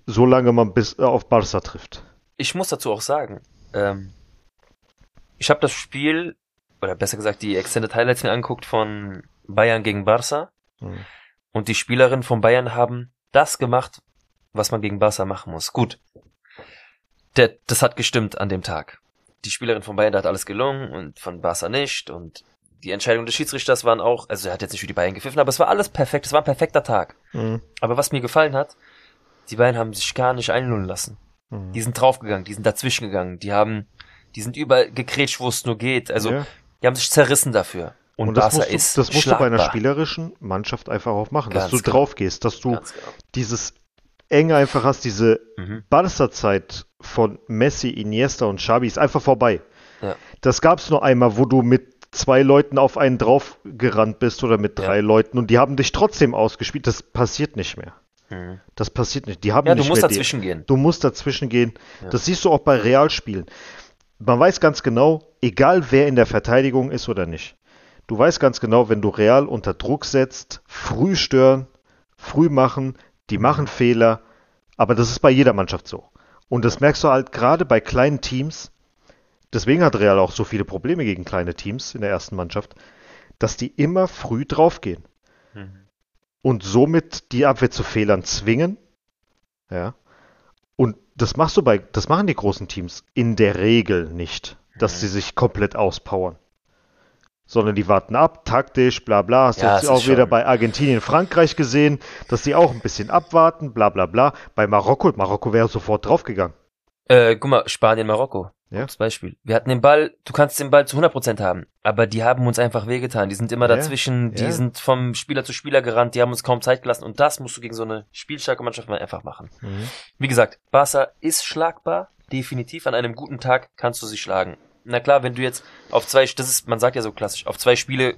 solange man bis äh, auf Barca trifft. Ich muss dazu auch sagen, ähm, ich habe das Spiel, oder besser gesagt die Extended Highlights mir angeguckt von Bayern gegen Barca Mhm. und die Spielerinnen von Bayern haben das gemacht, was man gegen Barca machen muss. Gut. Der, das hat gestimmt an dem Tag. Die Spielerin von Bayern, da hat alles gelungen und von Barca nicht und die Entscheidungen des Schiedsrichters waren auch, also er hat jetzt nicht für die Bayern gepfiffen, aber es war alles perfekt, es war ein perfekter Tag. Mhm. Aber was mir gefallen hat, die Bayern haben sich gar nicht einlullen lassen. Mhm. Die sind draufgegangen, die sind dazwischen gegangen, die haben, die sind überall gegrätscht, wo es nur geht. Also Ja. die haben sich zerrissen dafür. Und, Und das Barca musst, du, ist das musst du bei einer spielerischen Mannschaft einfach auch machen, dass Ganz du genau. drauf gehst, dass du genau. dieses enge einfach hast, diese Mhm. Barca-Zeit von Messi, Iniesta und Xabi ist einfach vorbei. Ja. Das gab's nur einmal, wo du mit zwei Leuten auf einen drauf gerannt bist oder mit drei Ja. Leuten und die haben dich trotzdem ausgespielt. Das passiert nicht mehr. Mhm. Das passiert nicht. Die haben Ja, du nicht musst mehr dazwischen gehen. Du musst dazwischen gehen. Ja. Das siehst du auch bei Realspielen. Man weiß ganz genau, egal wer in der Verteidigung ist oder nicht. Du weißt ganz genau, wenn du Real unter Druck setzt, früh stören, früh machen, die machen Fehler, aber das ist bei jeder Mannschaft so. Und das merkst du halt gerade bei kleinen Teams. Deswegen hat Real auch so viele Probleme gegen kleine Teams in der ersten Mannschaft, dass die immer früh draufgehen Mhm. und somit die Abwehr zu Fehlern zwingen. Ja. Und das machst du bei, das machen die großen Teams in der Regel nicht, dass Mhm. sie sich komplett auspowern. Sondern die warten ab, taktisch, bla bla. Hast du Ja, jetzt es auch wieder bei Argentinien, Frankreich gesehen, dass die auch ein bisschen abwarten, bla bla bla. Bei Marokko, Marokko wäre sofort draufgegangen. Äh, guck mal, Spanien, Marokko. Ja. Als Beispiel. Wir hatten den Ball, du kannst den Ball zu 100% haben, aber die haben uns einfach wehgetan. Die sind immer Ja, dazwischen, die ja. sind vom Spieler zu Spieler gerannt, die haben uns kaum Zeit gelassen und das musst du gegen so eine spielstarke Mannschaft mal einfach machen. Wie gesagt, Barca ist schlagbar, definitiv. An einem guten Tag kannst du sie schlagen. Na klar, wenn du jetzt auf zwei, das ist, man sagt ja so klassisch, auf zwei Spiele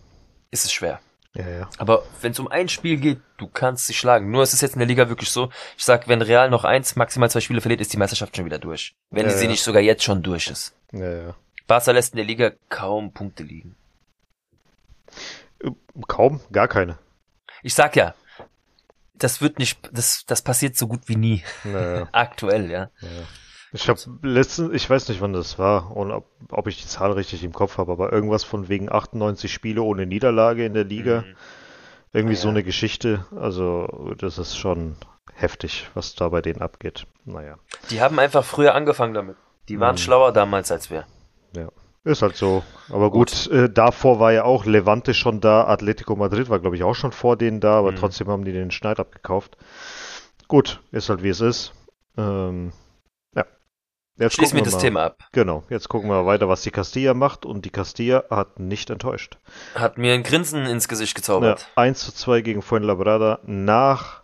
ist es schwer. Ja, ja. Aber wenn es um ein Spiel geht, du kannst sie schlagen. Nur es ist jetzt in der Liga wirklich so, ich sag, wenn Real noch eins, maximal zwei Spiele verliert, ist die Meisterschaft schon wieder durch. Wenn Ja, sie ja. nicht sogar jetzt schon durch ist. ja, ja. Barca lässt in der Liga kaum Punkte liegen. Äh, Kaum, gar keine. Ich sag ja, das wird nicht, das, das passiert so gut wie nie. Ja, ja. [laughs] Aktuell, ja. Ja. Ich habe letztens, ich weiß nicht, wann das war und ob, ob ich die Zahl richtig im Kopf habe, aber irgendwas von wegen 98 Spiele ohne Niederlage in der Liga. Mhm. Irgendwie Ja. so eine Geschichte. Also, das ist schon heftig, was da bei denen abgeht. Naja, Die haben einfach früher angefangen damit. Die waren Mhm. schlauer damals als wir. ist halt so. Aber gut, äh, davor war ja auch Levante schon da. Atletico Madrid war, glaube ich, auch schon vor denen da, aber Mhm. trotzdem haben die den Schneid abgekauft. Gut, ist halt wie es ist. Ähm, ja. Jetzt Schließen wir gucken das mal. Thema ab. Genau, jetzt gucken wir weiter, was die Castilla macht und die Castilla hat nicht enttäuscht. Hat mir ein Grinsen ins Gesicht Ja, gezaubert. 1 zu 2 gegen Fuenlabrada nach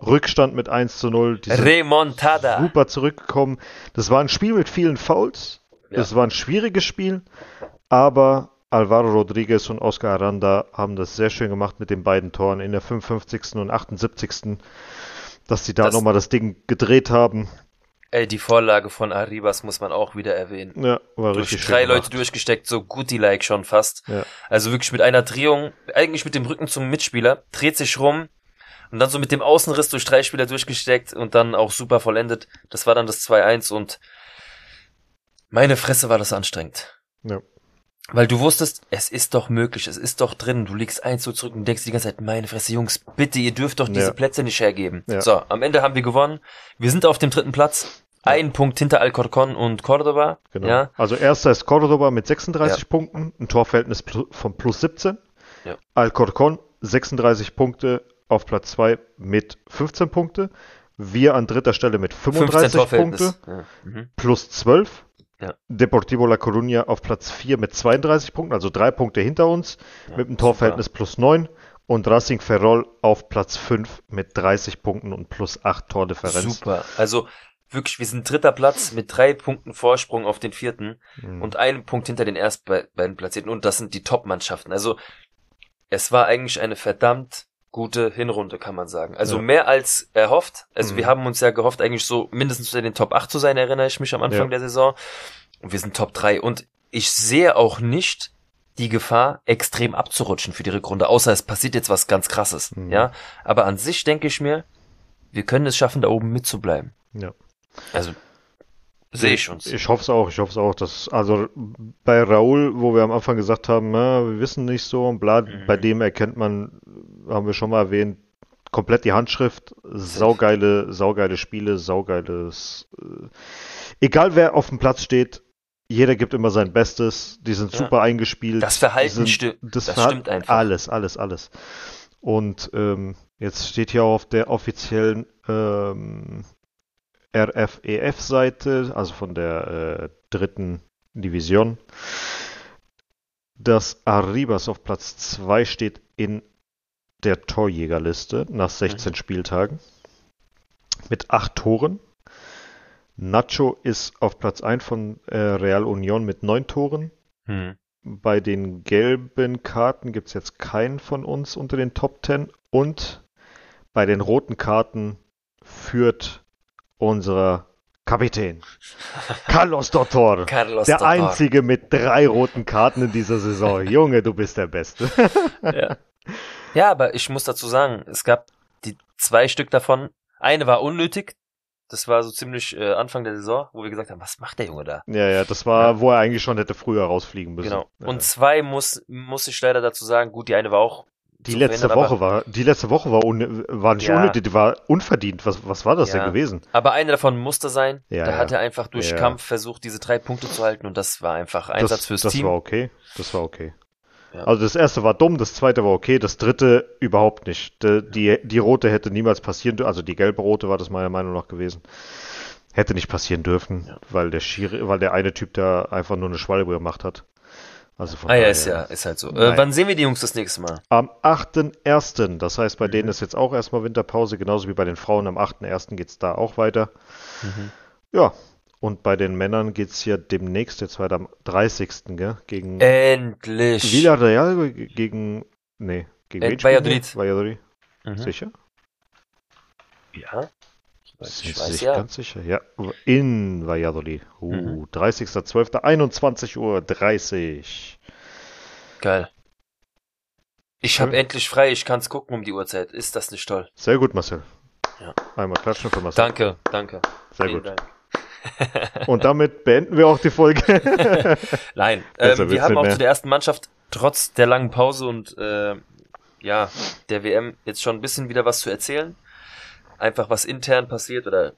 Rückstand mit 1 zu 0. Die Remontada. super zurückgekommen. Das war ein Spiel mit vielen Fouls. Ja. Es war ein schwieriges Spiel, aber Alvaro Rodriguez und Oscar Aranda haben das sehr schön gemacht mit den beiden Toren in der 55. und 78. Dass sie da Das- nochmal das Ding gedreht haben. Ey, die Vorlage von Arribas muss man auch wieder erwähnen. Ja, war Durch richtig drei Leute durchgesteckt, so gut die like schon fast. Ja. Also wirklich mit einer Drehung, eigentlich mit dem Rücken zum Mitspieler, dreht sich rum und dann so mit dem Außenriss durch drei Spieler durchgesteckt und dann auch super vollendet. Das war dann das 2-1 und meine Fresse war das anstrengend. Ja. Weil du wusstest, es ist doch möglich, es ist doch drin. Du liegst eins so zurück und denkst die ganze Zeit, meine Fresse, Jungs, bitte, ihr dürft doch diese Ja. Plätze nicht hergeben. Ja. So, am Ende haben wir gewonnen. Wir sind auf dem dritten Platz. Ein Punkt hinter Alcorcon und Cordoba. Genau. Ja. Also erster ist Cordoba mit 36 Punkten, ein Torverhältnis von plus 17. Ja. Alcorcon 36 Punkte auf Platz 2 mit 15 Punkte. Wir an dritter Stelle mit 35 Torverhältnis. Punkte Ja. Mhm. plus 12. Ja. Deportivo La Coruña auf Platz 4 mit 32 Punkten, also drei Punkte hinter uns Ja, mit einem super. Torverhältnis plus 9. Und Racing Ferrol auf Platz 5 mit 30 Punkten und plus 8 Tordifferenz. Super. Also wirklich, wir sind dritter Platz mit drei Punkten Vorsprung auf den vierten Mhm. und einem Punkt hinter den erst be- beiden Platzierten. Und das sind die Top-Mannschaften. Also es war eigentlich eine verdammt gute Hinrunde, kann man sagen. Also Ja. mehr als erhofft. Also Mhm. wir haben uns ja gehofft, eigentlich so mindestens unter den Top 8 zu sein, erinnere ich mich am Anfang Ja. der Saison. Und wir sind Top 3. Und ich sehe auch nicht die Gefahr, extrem abzurutschen für die Rückrunde, außer es passiert jetzt was ganz krasses. Mhm. Ja. Aber an sich denke ich mir, wir können es schaffen, da oben mitzubleiben. Ja. Also sehe ich uns. Ich hoffe es auch, ich hoffe es auch. Dass, also bei Raul, wo wir am Anfang gesagt haben, na, wir wissen nicht so und bla, Mhm. bei dem erkennt man, haben wir schon mal erwähnt, komplett die Handschrift, saugeile, saugeile Spiele, saugeiles. Äh, egal wer auf dem Platz steht, jeder gibt immer sein Bestes, die sind Ja. super eingespielt. Das Verhalten sind, stimmt. Das, Das Verhalten, stimmt einfach. Alles, alles, alles. Und ähm, jetzt steht hier auf der offiziellen ähm, RFEF-Seite, also von der äh, dritten Division, dass Arribas auf Platz 2 steht in der Torjägerliste nach 16 Spieltagen mit 8 Toren. Nacho ist auf Platz 1 von äh, Real Union mit 9 Toren. Hm. Bei den gelben Karten gibt es jetzt keinen von uns unter den Top 10. Und bei den roten Karten führt unser Kapitän Carlos Dottor. [laughs] Carlos Der Dottor. einzige mit drei roten Karten in dieser Saison. [laughs] Junge, du bist der Beste. Ja. ja, aber ich muss dazu sagen, es gab die zwei Stück davon. Eine war unnötig. Das war so ziemlich äh, Anfang der Saison, wo wir gesagt haben, was macht der Junge da? ja, ja, das war, wo er eigentlich schon hätte früher rausfliegen müssen. Genau. Ja. Und zwei muss, muss ich leider dazu sagen, gut, die eine war auch die zu letzte Woche war, die letzte Woche war, un, war nicht Ja. unnötig, die war unverdient. Was, was war das Ja. denn gewesen? Aber eine davon musste sein. Ja, da ja. hat er einfach durch. Kampf versucht, diese drei Punkte zu halten und das war einfach Einsatz das, fürs das Team. war okay. Das war okay. Also das erste war dumm, das zweite war okay, das dritte überhaupt nicht. Die, die, die rote hätte niemals passieren dürfen, also die gelbe rote war das meiner Meinung nach gewesen. Hätte nicht passieren dürfen, weil der Schiri, weil der eine Typ da einfach nur eine Schwalbe gemacht hat. Also von ah ja, ist ja, ist halt so. Äh, wann sehen wir die Jungs das nächste Mal? Am 8.1., das heißt, bei Mhm. denen ist jetzt auch erstmal Winterpause, genauso wie bei den Frauen. Am 8.1. geht's da auch weiter. Mhm. Ja, und bei den Männern geht's ja demnächst, jetzt weiter am 30. Gell? Gegen Endlich. Villarreal, ge- gegen, nee, gegen Äh? Valladolid. Valladolid. Mhm. Sicher? Ja. Sind Ich Sie weiß sich ja. ganz sicher? Ja, in Valladolid. Uh, Mhm. 30.12., 21 Uhr 30. Geil. Ich habe endlich frei, ich kann's gucken um die Uhrzeit. Ist das nicht toll? Sehr gut, Marcel. Ja. Einmal klatschen für Marcel. Danke, danke. Sehr Vielen gut. Dank. [laughs] Und damit beenden wir auch die Folge. [laughs] Nein, [laughs] ähm, wir haben auch mehr. zu der ersten Mannschaft trotz der langen Pause und äh, ja, der WM jetzt schon ein bisschen wieder was zu erzählen. Einfach was intern passiert oder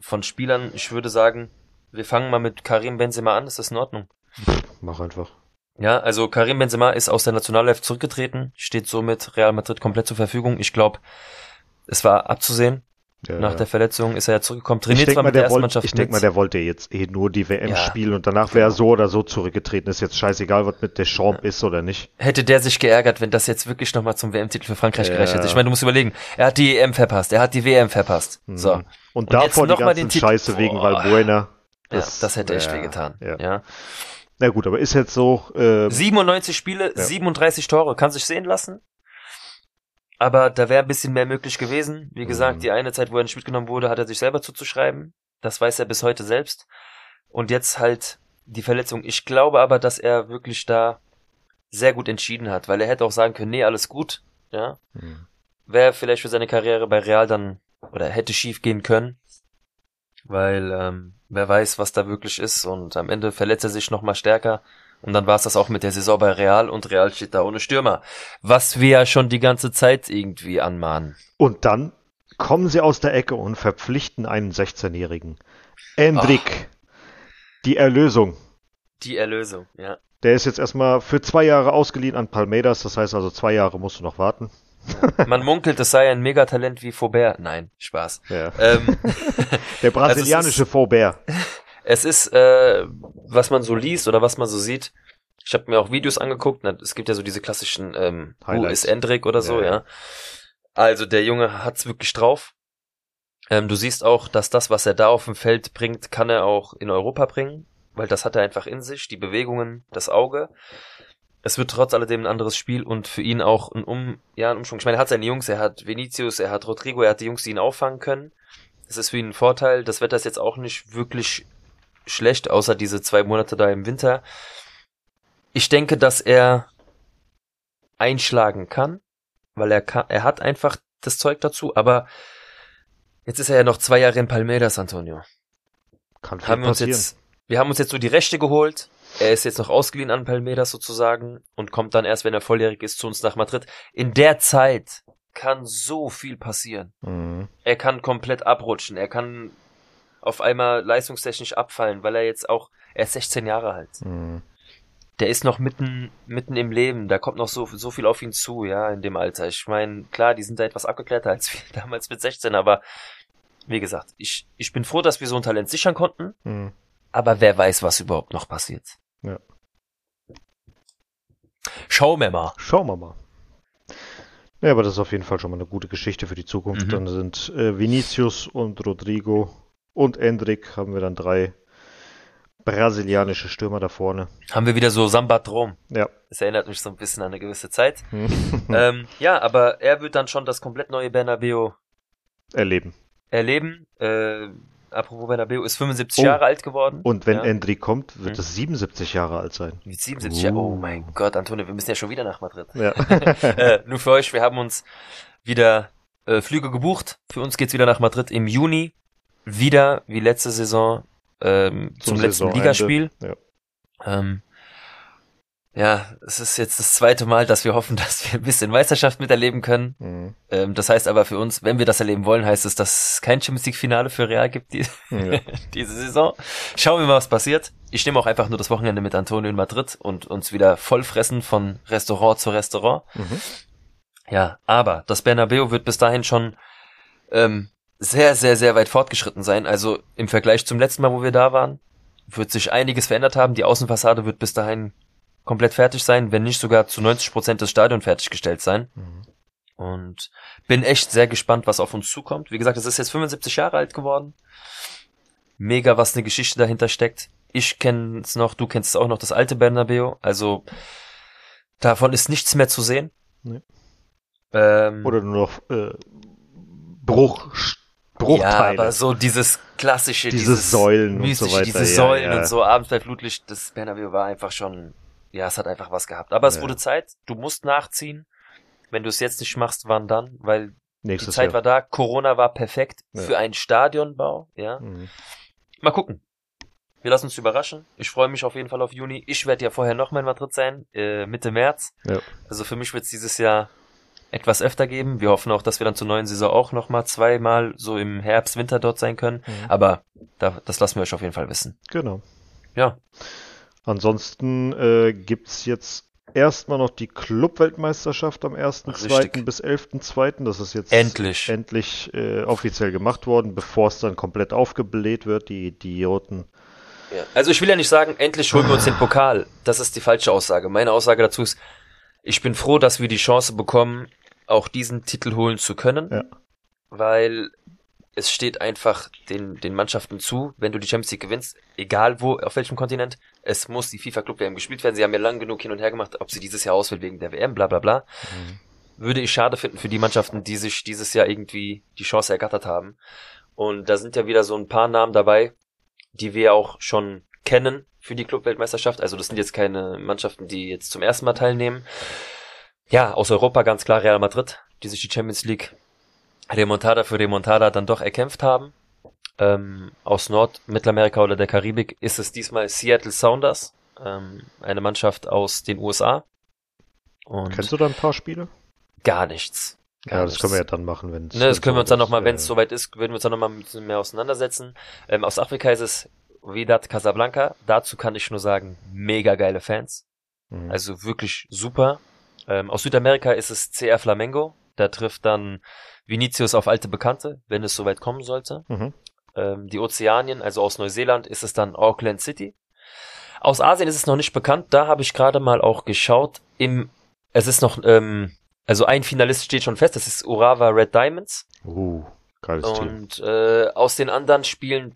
von Spielern. Ich würde sagen, wir fangen mal mit Karim Benzema an. Ist das in Ordnung? Mach einfach. Ja, also Karim Benzema ist aus der Nationalelf zurückgetreten, steht somit Real Madrid komplett zur Verfügung. Ich glaube, es war abzusehen. Ja, Nach ja. der Verletzung ist er ja zurückgekommen. Trainiert denke zwar mal, mit der der wollte, Mannschaft ich denk mal, der wollte jetzt eh nur die WM Ja. spielen und danach wäre er so oder so zurückgetreten. Ist jetzt scheißegal, was mit Deschamps ist oder nicht. Hätte der sich geärgert, wenn das jetzt wirklich nochmal zum WM-Titel für Frankreich Ja. gereicht hätte. Ich meine, du musst überlegen, er hat die EM verpasst, er hat die WM verpasst. Mhm. So. Und, Und davor jetzt die noch mal ganzen den Titel- Scheiße wegen Boah. Valbuena. Ja, das hätte echt ja, wehgetan. Ja. Ja. Na gut, aber ist jetzt so. Äh, 97 Spiele, Ja. 37 Tore, kann sich sehen lassen. Aber da wäre ein bisschen mehr möglich gewesen. Wie gesagt, Mhm. die eine Zeit, wo er nicht mitgenommen wurde, hat er sich selber zuzuschreiben. Das weiß er bis heute selbst. Und jetzt halt die Verletzung. Ich glaube aber, dass er wirklich da sehr gut entschieden hat, weil er hätte auch sagen können, nee, alles gut. Ja. hm. Wäre vielleicht für seine Karriere bei Real dann oder hätte schief gehen können. Weil ähm, wer weiß, was da wirklich ist. Und am Ende verletzt er sich nochmal stärker. Und dann war es das auch mit der Saison bei Real und Real steht da ohne Stürmer. Was wir ja schon die ganze Zeit irgendwie anmahnen. Und dann kommen sie aus der Ecke und verpflichten einen 16-Jährigen. Endrick. Die Erlösung. Die Erlösung, ja. Der ist jetzt erstmal für zwei Jahre ausgeliehen an Palmeiras. Das heißt also, zwei Jahre musst du noch warten. [laughs] Man munkelt, es sei ein Megatalent wie Faubert. Nein, Spaß. Ja. Ähm, Der [laughs] brasilianische Faubert. Es ist, äh, was man so liest oder was man so sieht. Ich habe mir auch Videos angeguckt. na, Es gibt ja so diese klassischen ähm, Who Highlights. is Endrick oder so, Ja, ja. Also der Junge hat's wirklich drauf. Ähm, du siehst auch, dass das, was er da auf dem Feld bringt, kann er auch in Europa bringen, weil das hat er einfach in sich, die Bewegungen, das Auge. Es wird trotz alledem ein anderes Spiel und für ihn auch ein um, ja, ein Umschwung. Ich meine, er hat seine Jungs, er hat Vinicius, er hat Rodrigo, er hat die Jungs, die ihn auffangen können. Das ist für ihn ein Vorteil. Das Wetter ist jetzt auch nicht wirklich schlecht, außer diese zwei Monate da im Winter. Ich denke, dass er einschlagen kann, weil er kann, er hat einfach das Zeug dazu, aber jetzt ist er ja noch zwei Jahre in Palmeiras, Antonio. Kann viel Haben wir uns jetzt, wir haben uns jetzt so die Rechte geholt. Er ist jetzt noch ausgeliehen an Palmeiras sozusagen und kommt dann erst, wenn er volljährig ist, zu uns nach Madrid. In der Zeit kann so viel passieren. Mhm. Er kann komplett abrutschen. Er kann auf einmal leistungstechnisch abfallen, weil er jetzt auch, Er ist 16 Jahre alt. Mhm. Der ist noch mitten, mitten im Leben. Da kommt noch so, so viel auf ihn zu, ja, in dem Alter. Ich meine, klar, die sind da etwas abgeklärter als wir [laughs] damals mit 16, aber wie gesagt, ich, ich bin froh, dass wir so ein Talent sichern konnten, Mhm. aber wer weiß, was überhaupt noch passiert. Ja. Schauen wir mal. Schauen wir mal. Ja, aber das ist auf jeden Fall schon mal eine gute Geschichte für die Zukunft. Mhm. Dann sind äh, Vinicius und Rodrigo und Endrick haben wir dann drei brasilianische Stürmer da vorne. Haben wir wieder so Samba-Trom. Ja. Das erinnert mich so ein bisschen an eine gewisse Zeit. [laughs] ähm, ja, aber er wird dann schon das komplett neue Bernabeu Erleben. erleben. Äh, apropos Bernabeu, ist 75 Oh. Jahre alt geworden. Und wenn ja, Endrick kommt, wird Mhm. es 77 Jahre alt sein. mit 77 Jahren. Oh Uh. mein Gott, Antonio, wir müssen ja schon wieder nach Madrid. Ja. [laughs] äh, nur für euch, wir haben uns wieder äh, Flüge gebucht. Für uns geht's wieder nach Madrid im Juni. Wieder wie letzte Saison ähm, zum, Zum letzten Saisonende. Ligaspiel. Ja. Ähm, ja, es ist jetzt das zweite Mal, dass wir hoffen, [laughs] dass wir ein bisschen Meisterschaft miterleben können. Mhm. Ähm, das heißt aber für uns, wenn wir das erleben wollen, heißt es, dass es kein Champions League Finale für Real gibt die, [laughs] ja. [laughs] diese Saison. Schauen wir mal, was passiert. Ich nehme auch einfach nur das Wochenende mit Antonio in Madrid und uns wieder voll fressen von Restaurant zu Restaurant. Mhm. Ja, aber das Bernabeu wird bis dahin schon ähm, sehr, sehr, sehr weit fortgeschritten sein. Also im Vergleich zum letzten Mal, wo wir da waren, wird sich einiges verändert haben. Die Außenfassade wird bis dahin komplett fertig sein, wenn nicht sogar zu 90 Prozent des Stadion fertiggestellt sein. Mhm. Und bin echt sehr gespannt, was auf uns zukommt. Wie gesagt, es ist jetzt 75 Jahre alt geworden. Mega, was eine Geschichte dahinter steckt. Ich kenne es noch, du kennst es auch noch, das alte Bernabeu. Also davon ist nichts mehr zu sehen. Nee. Ähm, Oder nur noch äh, Bruch, ja, Bruchteile. aber so dieses klassische, Diese dieses Säulen und so mystische, weiter, diese ja, Säulen ja. und so, abends bei Flutlicht, das Bernabeu war einfach schon, ja, es hat einfach was gehabt. Aber es Ja. wurde Zeit, du musst nachziehen. Wenn du es jetzt nicht machst, wann dann? Weil die Nächstes Zeit Jahr. war da, Corona war perfekt Ja. für einen Stadionbau, ja. Mhm. Mal gucken. Wir lassen uns überraschen. Ich freue mich auf jeden Fall auf Juni. Ich werde ja vorher noch mal in Madrid sein, äh, Mitte März. Ja. Also für mich wird es dieses Jahr etwas öfter geben. Wir hoffen auch, dass wir dann zur neuen Saison auch noch mal zweimal so im Herbst, Winter dort sein können. Mhm. Aber da, das lassen wir euch auf jeden Fall wissen. Genau. Ja, Ansonsten äh, gibt's jetzt erstmal noch die Club-Weltmeisterschaft am 1.2. Richtig. bis 11.2. Das ist jetzt endlich. endlich äh, offiziell gemacht worden, bevor es dann komplett aufgebläht wird, die Idioten. Ja. Also ich will ja nicht sagen, endlich holen wir uns den Pokal. Das ist die falsche Aussage. Meine Aussage dazu ist, ich bin froh, dass wir die Chance bekommen, auch diesen Titel holen zu können. Ja. Weil es steht einfach den, den Mannschaften zu, wenn du die Champions League gewinnst, egal wo, auf welchem Kontinent, es muss die FIFA Club WM gespielt werden. Sie haben ja lang genug hin und her gemacht, ob sie dieses Jahr auswählt wegen der WM, bla bla bla. Würde ich schade finden für die Mannschaften, die sich dieses Jahr irgendwie die Chance ergattert haben. Und da sind ja wieder so ein paar Namen dabei, die wir auch schon kennen für die Clubweltmeisterschaft. Also das sind jetzt keine Mannschaften, die jetzt zum ersten Mal teilnehmen. Ja, aus Europa ganz klar Real Madrid, die sich die Champions League Remontada für Remontada dann doch erkämpft haben. Ähm, aus Nord-, Mittelamerika oder der Karibik ist es diesmal Seattle Sounders, ähm, eine Mannschaft aus den USA. Und Kennst du da ein paar Spiele? gar nichts. Gar Ja, das können wir ja nichts. dann machen, wenn Ne, das können wir uns dann nochmal, wenn es äh, soweit ist, würden wir uns dann nochmal ein bisschen mehr auseinandersetzen. Ähm, aus Afrika ist es Wydad Casablanca. Dazu kann ich nur sagen, mega geile Fans. mhm. Also wirklich super. Ähm, aus Südamerika ist es CR Flamengo. Da trifft dann Vinicius auf alte Bekannte, wenn es soweit kommen sollte. Mhm. Ähm, die Ozeanien, also aus Neuseeland, ist es dann Auckland City. Aus Asien ist es noch nicht bekannt. Da habe ich gerade mal auch geschaut. Im, es ist noch, ähm, also ein Finalist steht schon fest. Das ist Urawa Red Diamonds. Uh, geiles Team. Und äh, aus den anderen Spielen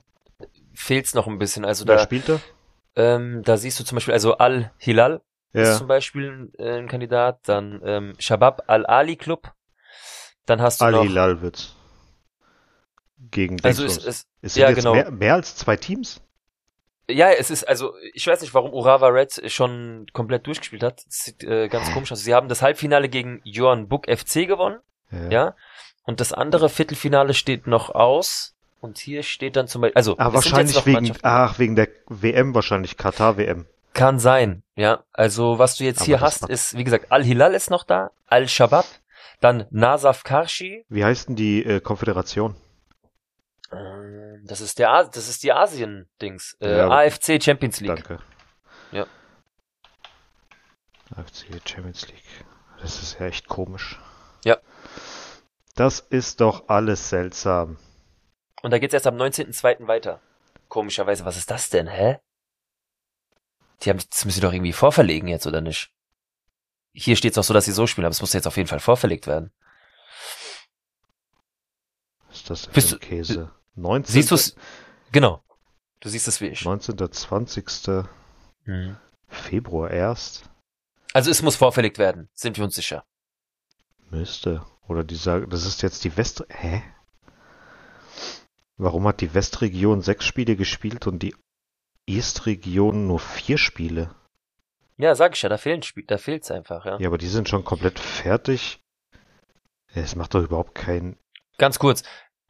fehlt's noch ein bisschen. Also Wer da, spielt da? ähm, da siehst du zum Beispiel, also Al-Hilal ist Ja. zum Beispiel äh, ein Kandidat, dann ähm, Shabab Al-Ali Club, dann hast du noch, Al-Hilal wird's. Gegen also Dingsbums. es, es, Ist ja, jetzt genau. mehr, mehr als zwei Teams? ja, es ist, also ich weiß nicht, warum Urawa Red schon komplett durchgespielt hat. Das sieht äh, ganz komisch aus. Sie haben das Halbfinale gegen Johan Buck FC gewonnen, ja, und das andere Viertelfinale steht noch aus. Und hier steht dann zum Beispiel, also Ah, es wahrscheinlich wegen, ach, wegen der WM wahrscheinlich, Katar-WM. Kann sein, ja. Also was du jetzt Aber hier hast, ist, wie gesagt, Al-Hilal ist noch da, Al-Shabaab, dann Nasaf Karshi, Wie heißt denn die äh, Konföderation? Ähm, Das ist der, A- das ist die Asien-Dings. Äh, Ja, AFC Champions League. Danke. Ja. AFC Champions League. Das ist ja echt komisch. Ja. Das ist doch alles seltsam. Und da geht's erst am 19.02. weiter. Komischerweise, was ist das denn, hä? Die haben, das müssen sie doch irgendwie vorverlegen jetzt, oder nicht? Hier steht's auch so, dass sie so spielen, aber es muss jetzt auf jeden Fall vorverlegt werden. Was ist das denn Bist für ein du- Käse? 19. Siehst du's? Genau. Du siehst es wie ich. 19. 20. Mhm. Februar erst? Also es muss vorverlegt werden, sind wir uns sicher. Müsste. Oder die sagen, das ist jetzt die West... Hä? Warum hat die Westregion sechs Spiele gespielt und die Estregion nur vier Spiele? Ja, sag ich ja, da fehlen Spiel, da fehlt's einfach, ja. Ja, aber die sind schon komplett fertig. Es macht doch überhaupt keinen... Ganz kurz,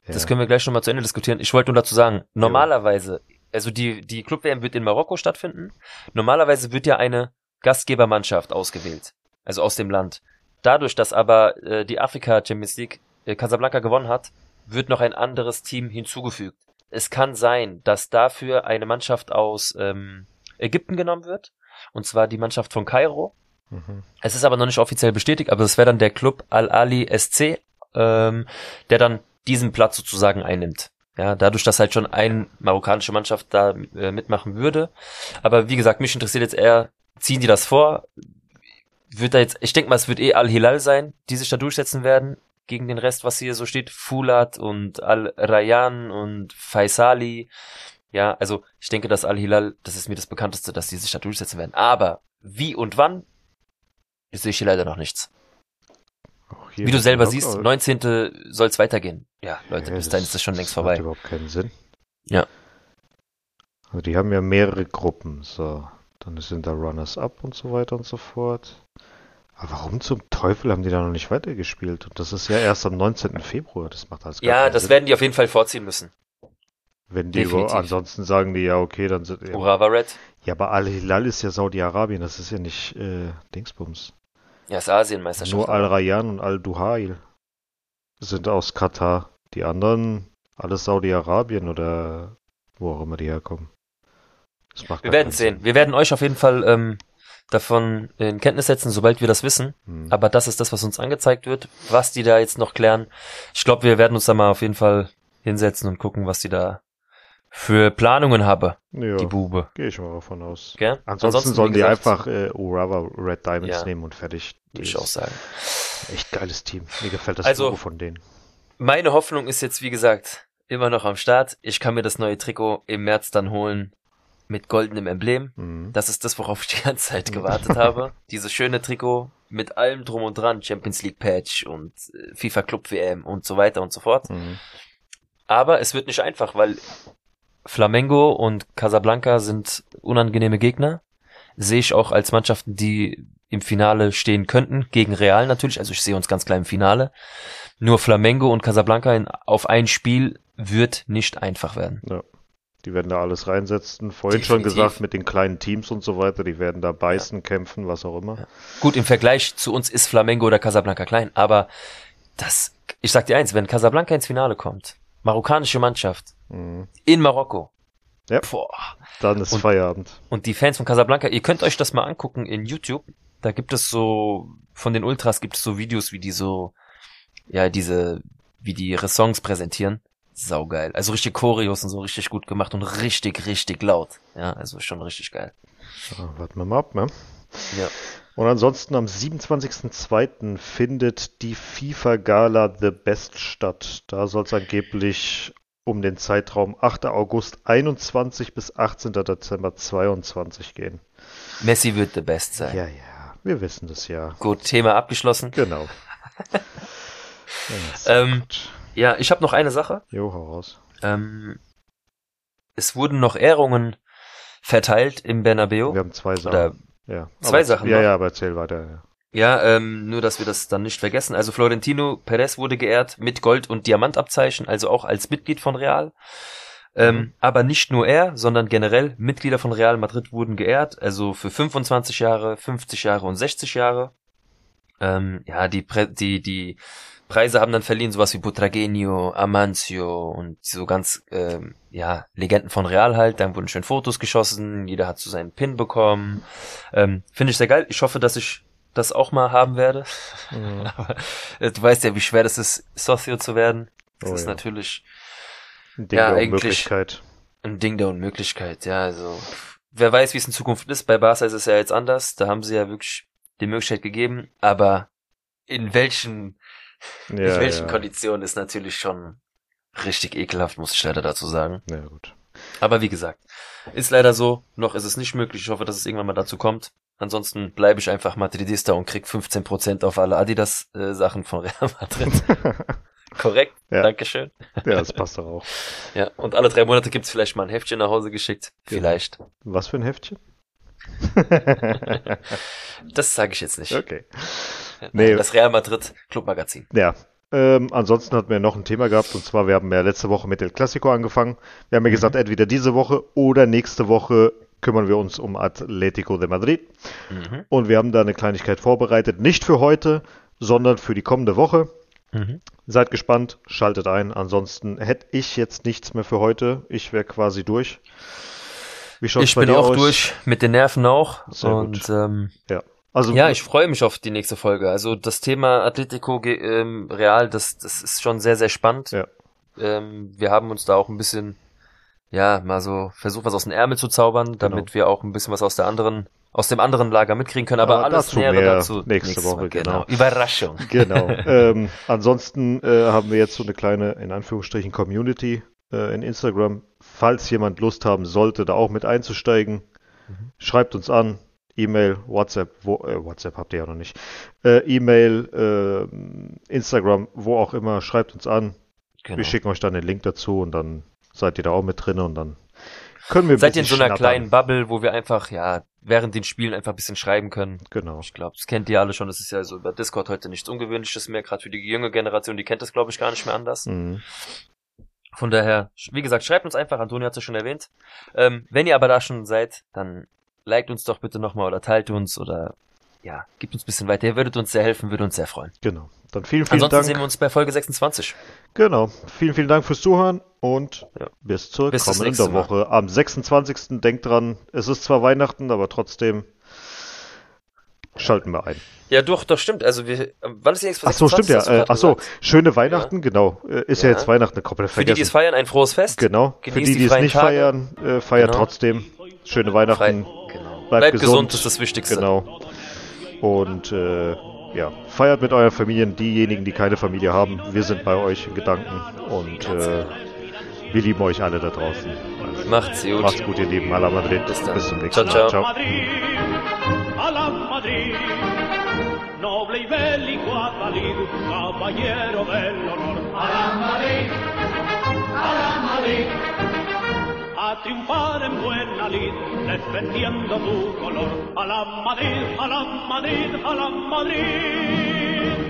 Ja. das können wir gleich nochmal zu Ende diskutieren. Ich wollte nur dazu sagen, normalerweise, also die, die Club-WM wird in Marokko stattfinden. Normalerweise wird ja eine Gastgebermannschaft ausgewählt. Also aus dem Land. Dadurch, dass aber äh, die Afrika Champions League äh, Casablanca gewonnen hat, wird noch ein anderes Team hinzugefügt. Es kann sein, dass dafür eine Mannschaft aus ähm, Ägypten genommen wird. Und zwar die Mannschaft von Kairo. Mhm. Es ist aber noch nicht offiziell bestätigt, aber es wäre dann der Club Al-Ali SC, ähm, der dann diesen Platz sozusagen einnimmt. Ja, dadurch, dass halt schon eine marokkanische Mannschaft da äh, mitmachen würde. Aber wie gesagt, mich interessiert jetzt eher, ziehen die das vor? Wird da jetzt, ich denke mal, es wird eh Al-Hilal sein, die sich da durchsetzen werden gegen den Rest, was hier so steht. Fulat und Al-Rayyan und Faisali. Ja, also ich denke, dass Al-Hilal, das ist mir das bekannteste, dass die sich da durchsetzen werden. Aber wie und wann, sehe ich hier leider noch nichts. Wie du selber Marokko- siehst, 19. soll es weitergehen. Ja, Leute, Ja, bis dahin ist das schon längst Macht vorbei. überhaupt keinen Sinn. Ja. Also die haben ja mehrere Gruppen. So, dann sind da Runners-Up und so weiter und so fort. Aber warum zum Teufel haben die da noch nicht weitergespielt? Und das ist ja erst am 19. Februar. Das macht alles gar Ja, das Sinn. werden die auf jeden Fall vorziehen müssen. Wenn die definitiv. ansonsten sagen die ja, okay, dann sind ja, Urawa Red. ja, aber Al-Hilal ist ja Saudi-Arabien, das ist ja nicht äh, Dingsbums. Ja, ist Asienmeisterschaft. Nur Al-Rayyan und Al-Duhail sind aus Katar. Die anderen alles Saudi-Arabien oder wo auch immer die herkommen. Das macht wir werden sehen. Wir werden euch auf jeden Fall ähm, davon in Kenntnis setzen, sobald wir das wissen. Sinn. Hm. Aber das ist das, was uns angezeigt wird. Was die da jetzt noch klären. Ich glaube, wir werden uns da mal auf jeden Fall hinsetzen und gucken, was die da für Planungen haben, Ja, die Bube. gehe ich mal davon aus. Gell? Ansonsten, wie sollen die einfach äh, Urawa Red Diamonds Ja. nehmen und fertig. Würde ich auch sagen. Echt geiles Team. Mir gefällt das Also- Logo von denen. Meine Hoffnung ist jetzt, wie gesagt, immer noch am Start. Ich kann mir das neue Trikot im März dann holen mit goldenem Emblem. Mhm. Das ist das, worauf ich die ganze Zeit gewartet [laughs] habe. Dieses schöne Trikot mit allem drum und dran, Champions League Patch und äh, FIFA Club WM und so weiter und so fort. Mhm. Aber es wird nicht einfach, weil Flamengo und Casablanca sind unangenehme Gegner. Sehe ich auch als Mannschaften, die im Finale stehen könnten, gegen Real natürlich. Also ich sehe uns ganz klar im Finale. Nur Flamengo und Casablanca in, auf ein Spiel wird nicht einfach werden. Ja. Die werden da alles reinsetzen. Vorhin schon Definitiv. gesagt, mit den kleinen Teams und so weiter, die werden da beißen, kämpfen, was auch immer. Ja. Gut, im Vergleich zu uns ist Flamengo oder Casablanca klein, aber das, ich sag dir eins, wenn Casablanca ins Finale kommt, marokkanische Mannschaft, Mhm. in Marokko, Ja. boah, Dann ist Und- Feierabend. Und die Fans von Casablanca, ihr könnt euch das mal angucken in YouTube. Da gibt es so, von den Ultras gibt es so Videos, wie die so, ja, diese, wie die ihre Songs präsentieren. Saugeil. Also richtig Choreos und so richtig gut gemacht und richtig, richtig laut. Ja, also schon richtig geil. Ja, warten wir mal ab, ne? Ja. Und ansonsten am 27.02. findet die FIFA-Gala The Best statt. Da soll es angeblich um den Zeitraum 8. August 21 bis 18. Dezember 22 gehen. Messi wird the best sein. Ja, ja, wir wissen das ja. Gut, Thema abgeschlossen. Genau. [laughs] Ja, Ähm. Ja, ich habe noch eine Sache. Jo, hau raus. Ähm, es wurden noch Ehrungen verteilt im Bernabeu. Wir haben zwei Sachen. Oder ja. zwei aber, Sachen Ja, noch? ja, aber erzähl weiter. Ja. Ja, ähm, nur dass wir das dann nicht vergessen. Also Florentino Perez wurde geehrt mit Gold- und Diamantabzeichen, also auch als Mitglied von Real. Ähm, Mhm. Aber nicht nur er, sondern generell Mitglieder von Real Madrid wurden geehrt, also für 25 Jahre, 50 Jahre und 60 Jahre. Ähm, ja, die, Prä die, die Preise haben dann verliehen, sowas wie Butragenio, Amancio und so ganz, ähm, ja, Legenden von Real halt. Dann wurden schön Fotos geschossen, jeder hat so seinen Pin bekommen. Ähm, Finde ich sehr geil. Ich hoffe, dass ich das auch mal haben werde. Mhm. [laughs] Aber äh, du weißt ja, wie schwer das ist, Socio zu werden. Das oh, ist ja. natürlich ein Ding ja, der Unmöglichkeit. Ein Ding der Unmöglichkeit, ja, also wer weiß, wie es in Zukunft ist. Bei Barca ist es ja jetzt anders. Da haben sie ja wirklich die Möglichkeit gegeben, aber in welchen ja, in welchen ja. Konditionen ist natürlich schon richtig ekelhaft, muss ich leider dazu sagen. Ja, gut. Aber wie gesagt, ist leider so, noch ist es nicht möglich. Ich hoffe, dass es irgendwann mal dazu kommt. Ansonsten bleibe ich einfach Madridista und krieg 15% auf alle Adidas-Sachen äh, von Real Madrid. [laughs] Korrekt, ja. Dankeschön. Ja, das passt doch auch. [laughs] ja, und alle drei Monate gibt's vielleicht mal ein Heftchen nach Hause geschickt. Vielleicht. Was für ein Heftchen? [laughs] das sage ich jetzt nicht. Okay. Nee. Das Real Madrid Clubmagazin. Ja. Ähm, ansonsten hatten wir noch ein Thema gehabt und zwar, wir haben ja letzte Woche mit El Clasico angefangen. Wir haben ja gesagt, mhm. entweder diese Woche oder nächste Woche kümmern wir uns um Atletico de Madrid. Mhm. Und wir haben da eine Kleinigkeit vorbereitet. Nicht für heute, sondern für die kommende Woche. Mhm. Seid gespannt, schaltet ein. Ansonsten hätte ich jetzt nichts mehr für heute. Ich wäre quasi durch. Wie ich bin auch aus? durch, mit den Nerven auch. Sehr und ähm, ja. Also, ja, ich freue mich auf die nächste Folge. Also das Thema Atletico ähm, Real, das, das ist schon sehr, sehr spannend. Ja. Ähm, wir haben uns da auch ein bisschen, ja, mal so versucht, was aus dem Ärmel zu zaubern, damit genau. wir auch ein bisschen was aus der anderen, aus dem anderen Lager mitkriegen können. Aber, Aber alles dazu nähere dazu nächste Woche. Mal, genau. genau. Überraschung. [laughs] Genau. [laughs] ähm, ansonsten äh, haben wir jetzt so eine kleine, in Anführungsstrichen, Community äh, in Instagram. Falls jemand Lust haben sollte, da auch mit einzusteigen, mhm. schreibt uns an E-Mail, WhatsApp, wo, äh, WhatsApp habt ihr ja noch nicht. Äh, E-Mail, äh, Instagram, wo auch immer, schreibt uns an. Genau. Wir schicken euch dann den Link dazu und dann seid ihr da auch mit drin und dann können wir Seid ihr in so einer schnattern. kleinen Bubble, wo wir einfach, ja, während den Spielen einfach ein bisschen schreiben können. Genau. Ich glaube, das kennt ihr alle schon. Das ist ja so über Discord heute nichts Ungewöhnliches mehr, gerade für die junge Generation, die kennt das, glaube ich, gar nicht mehr anders. Mhm. Von daher, wie gesagt, schreibt uns einfach, Antonio hat es schon erwähnt. Ähm, wenn ihr aber da schon seid, dann liked uns doch bitte nochmal oder teilt uns oder ja, gibt uns ein bisschen weiter. Ihr würdet uns sehr helfen, würde uns sehr freuen. Genau. Dann vielen, vielen Ansonsten Dank. sehen wir uns bei Folge 26. Genau. Vielen, vielen Dank fürs Zuhören und ja. bis zur bis kommenden Woche. Am 26. Denkt dran, es ist zwar Weihnachten, aber trotzdem schalten wir ein. Ja, doch, doch, stimmt. Also wir, wann ist die nächste Ach so, stimmt ja. Äh, ach so, schöne Weihnachten, ja. genau. Äh, ist ja. ja. jetzt Weihnachten komplett vergessen. Für die, die es feiern, ein frohes Fest. Genau. Genießt Für die, die, die es nicht Tage. feiern, äh, feiert genau. trotzdem. Schöne Weihnachten. Frei. Genau. Bleibt, Bleibt gesund. gesund, ist das Wichtigste. Genau. Und äh, ja, feiert mit euren Familien, diejenigen, die keine Familie haben. Wir sind bei euch in Gedanken und äh, wir lieben euch alle da draußen. Also, Macht's gut. Macht's gut, ihr Lieben. A Madrid. Bis, Bis zum nächsten ciao, Mal. Ciao. ciao. Noble y bélico Atalid, caballero del honor. A la Madrid, a la Madrid, a triunfar en buena lid, defendiendo tu color. A la Madrid, a la Madrid, a la Madrid.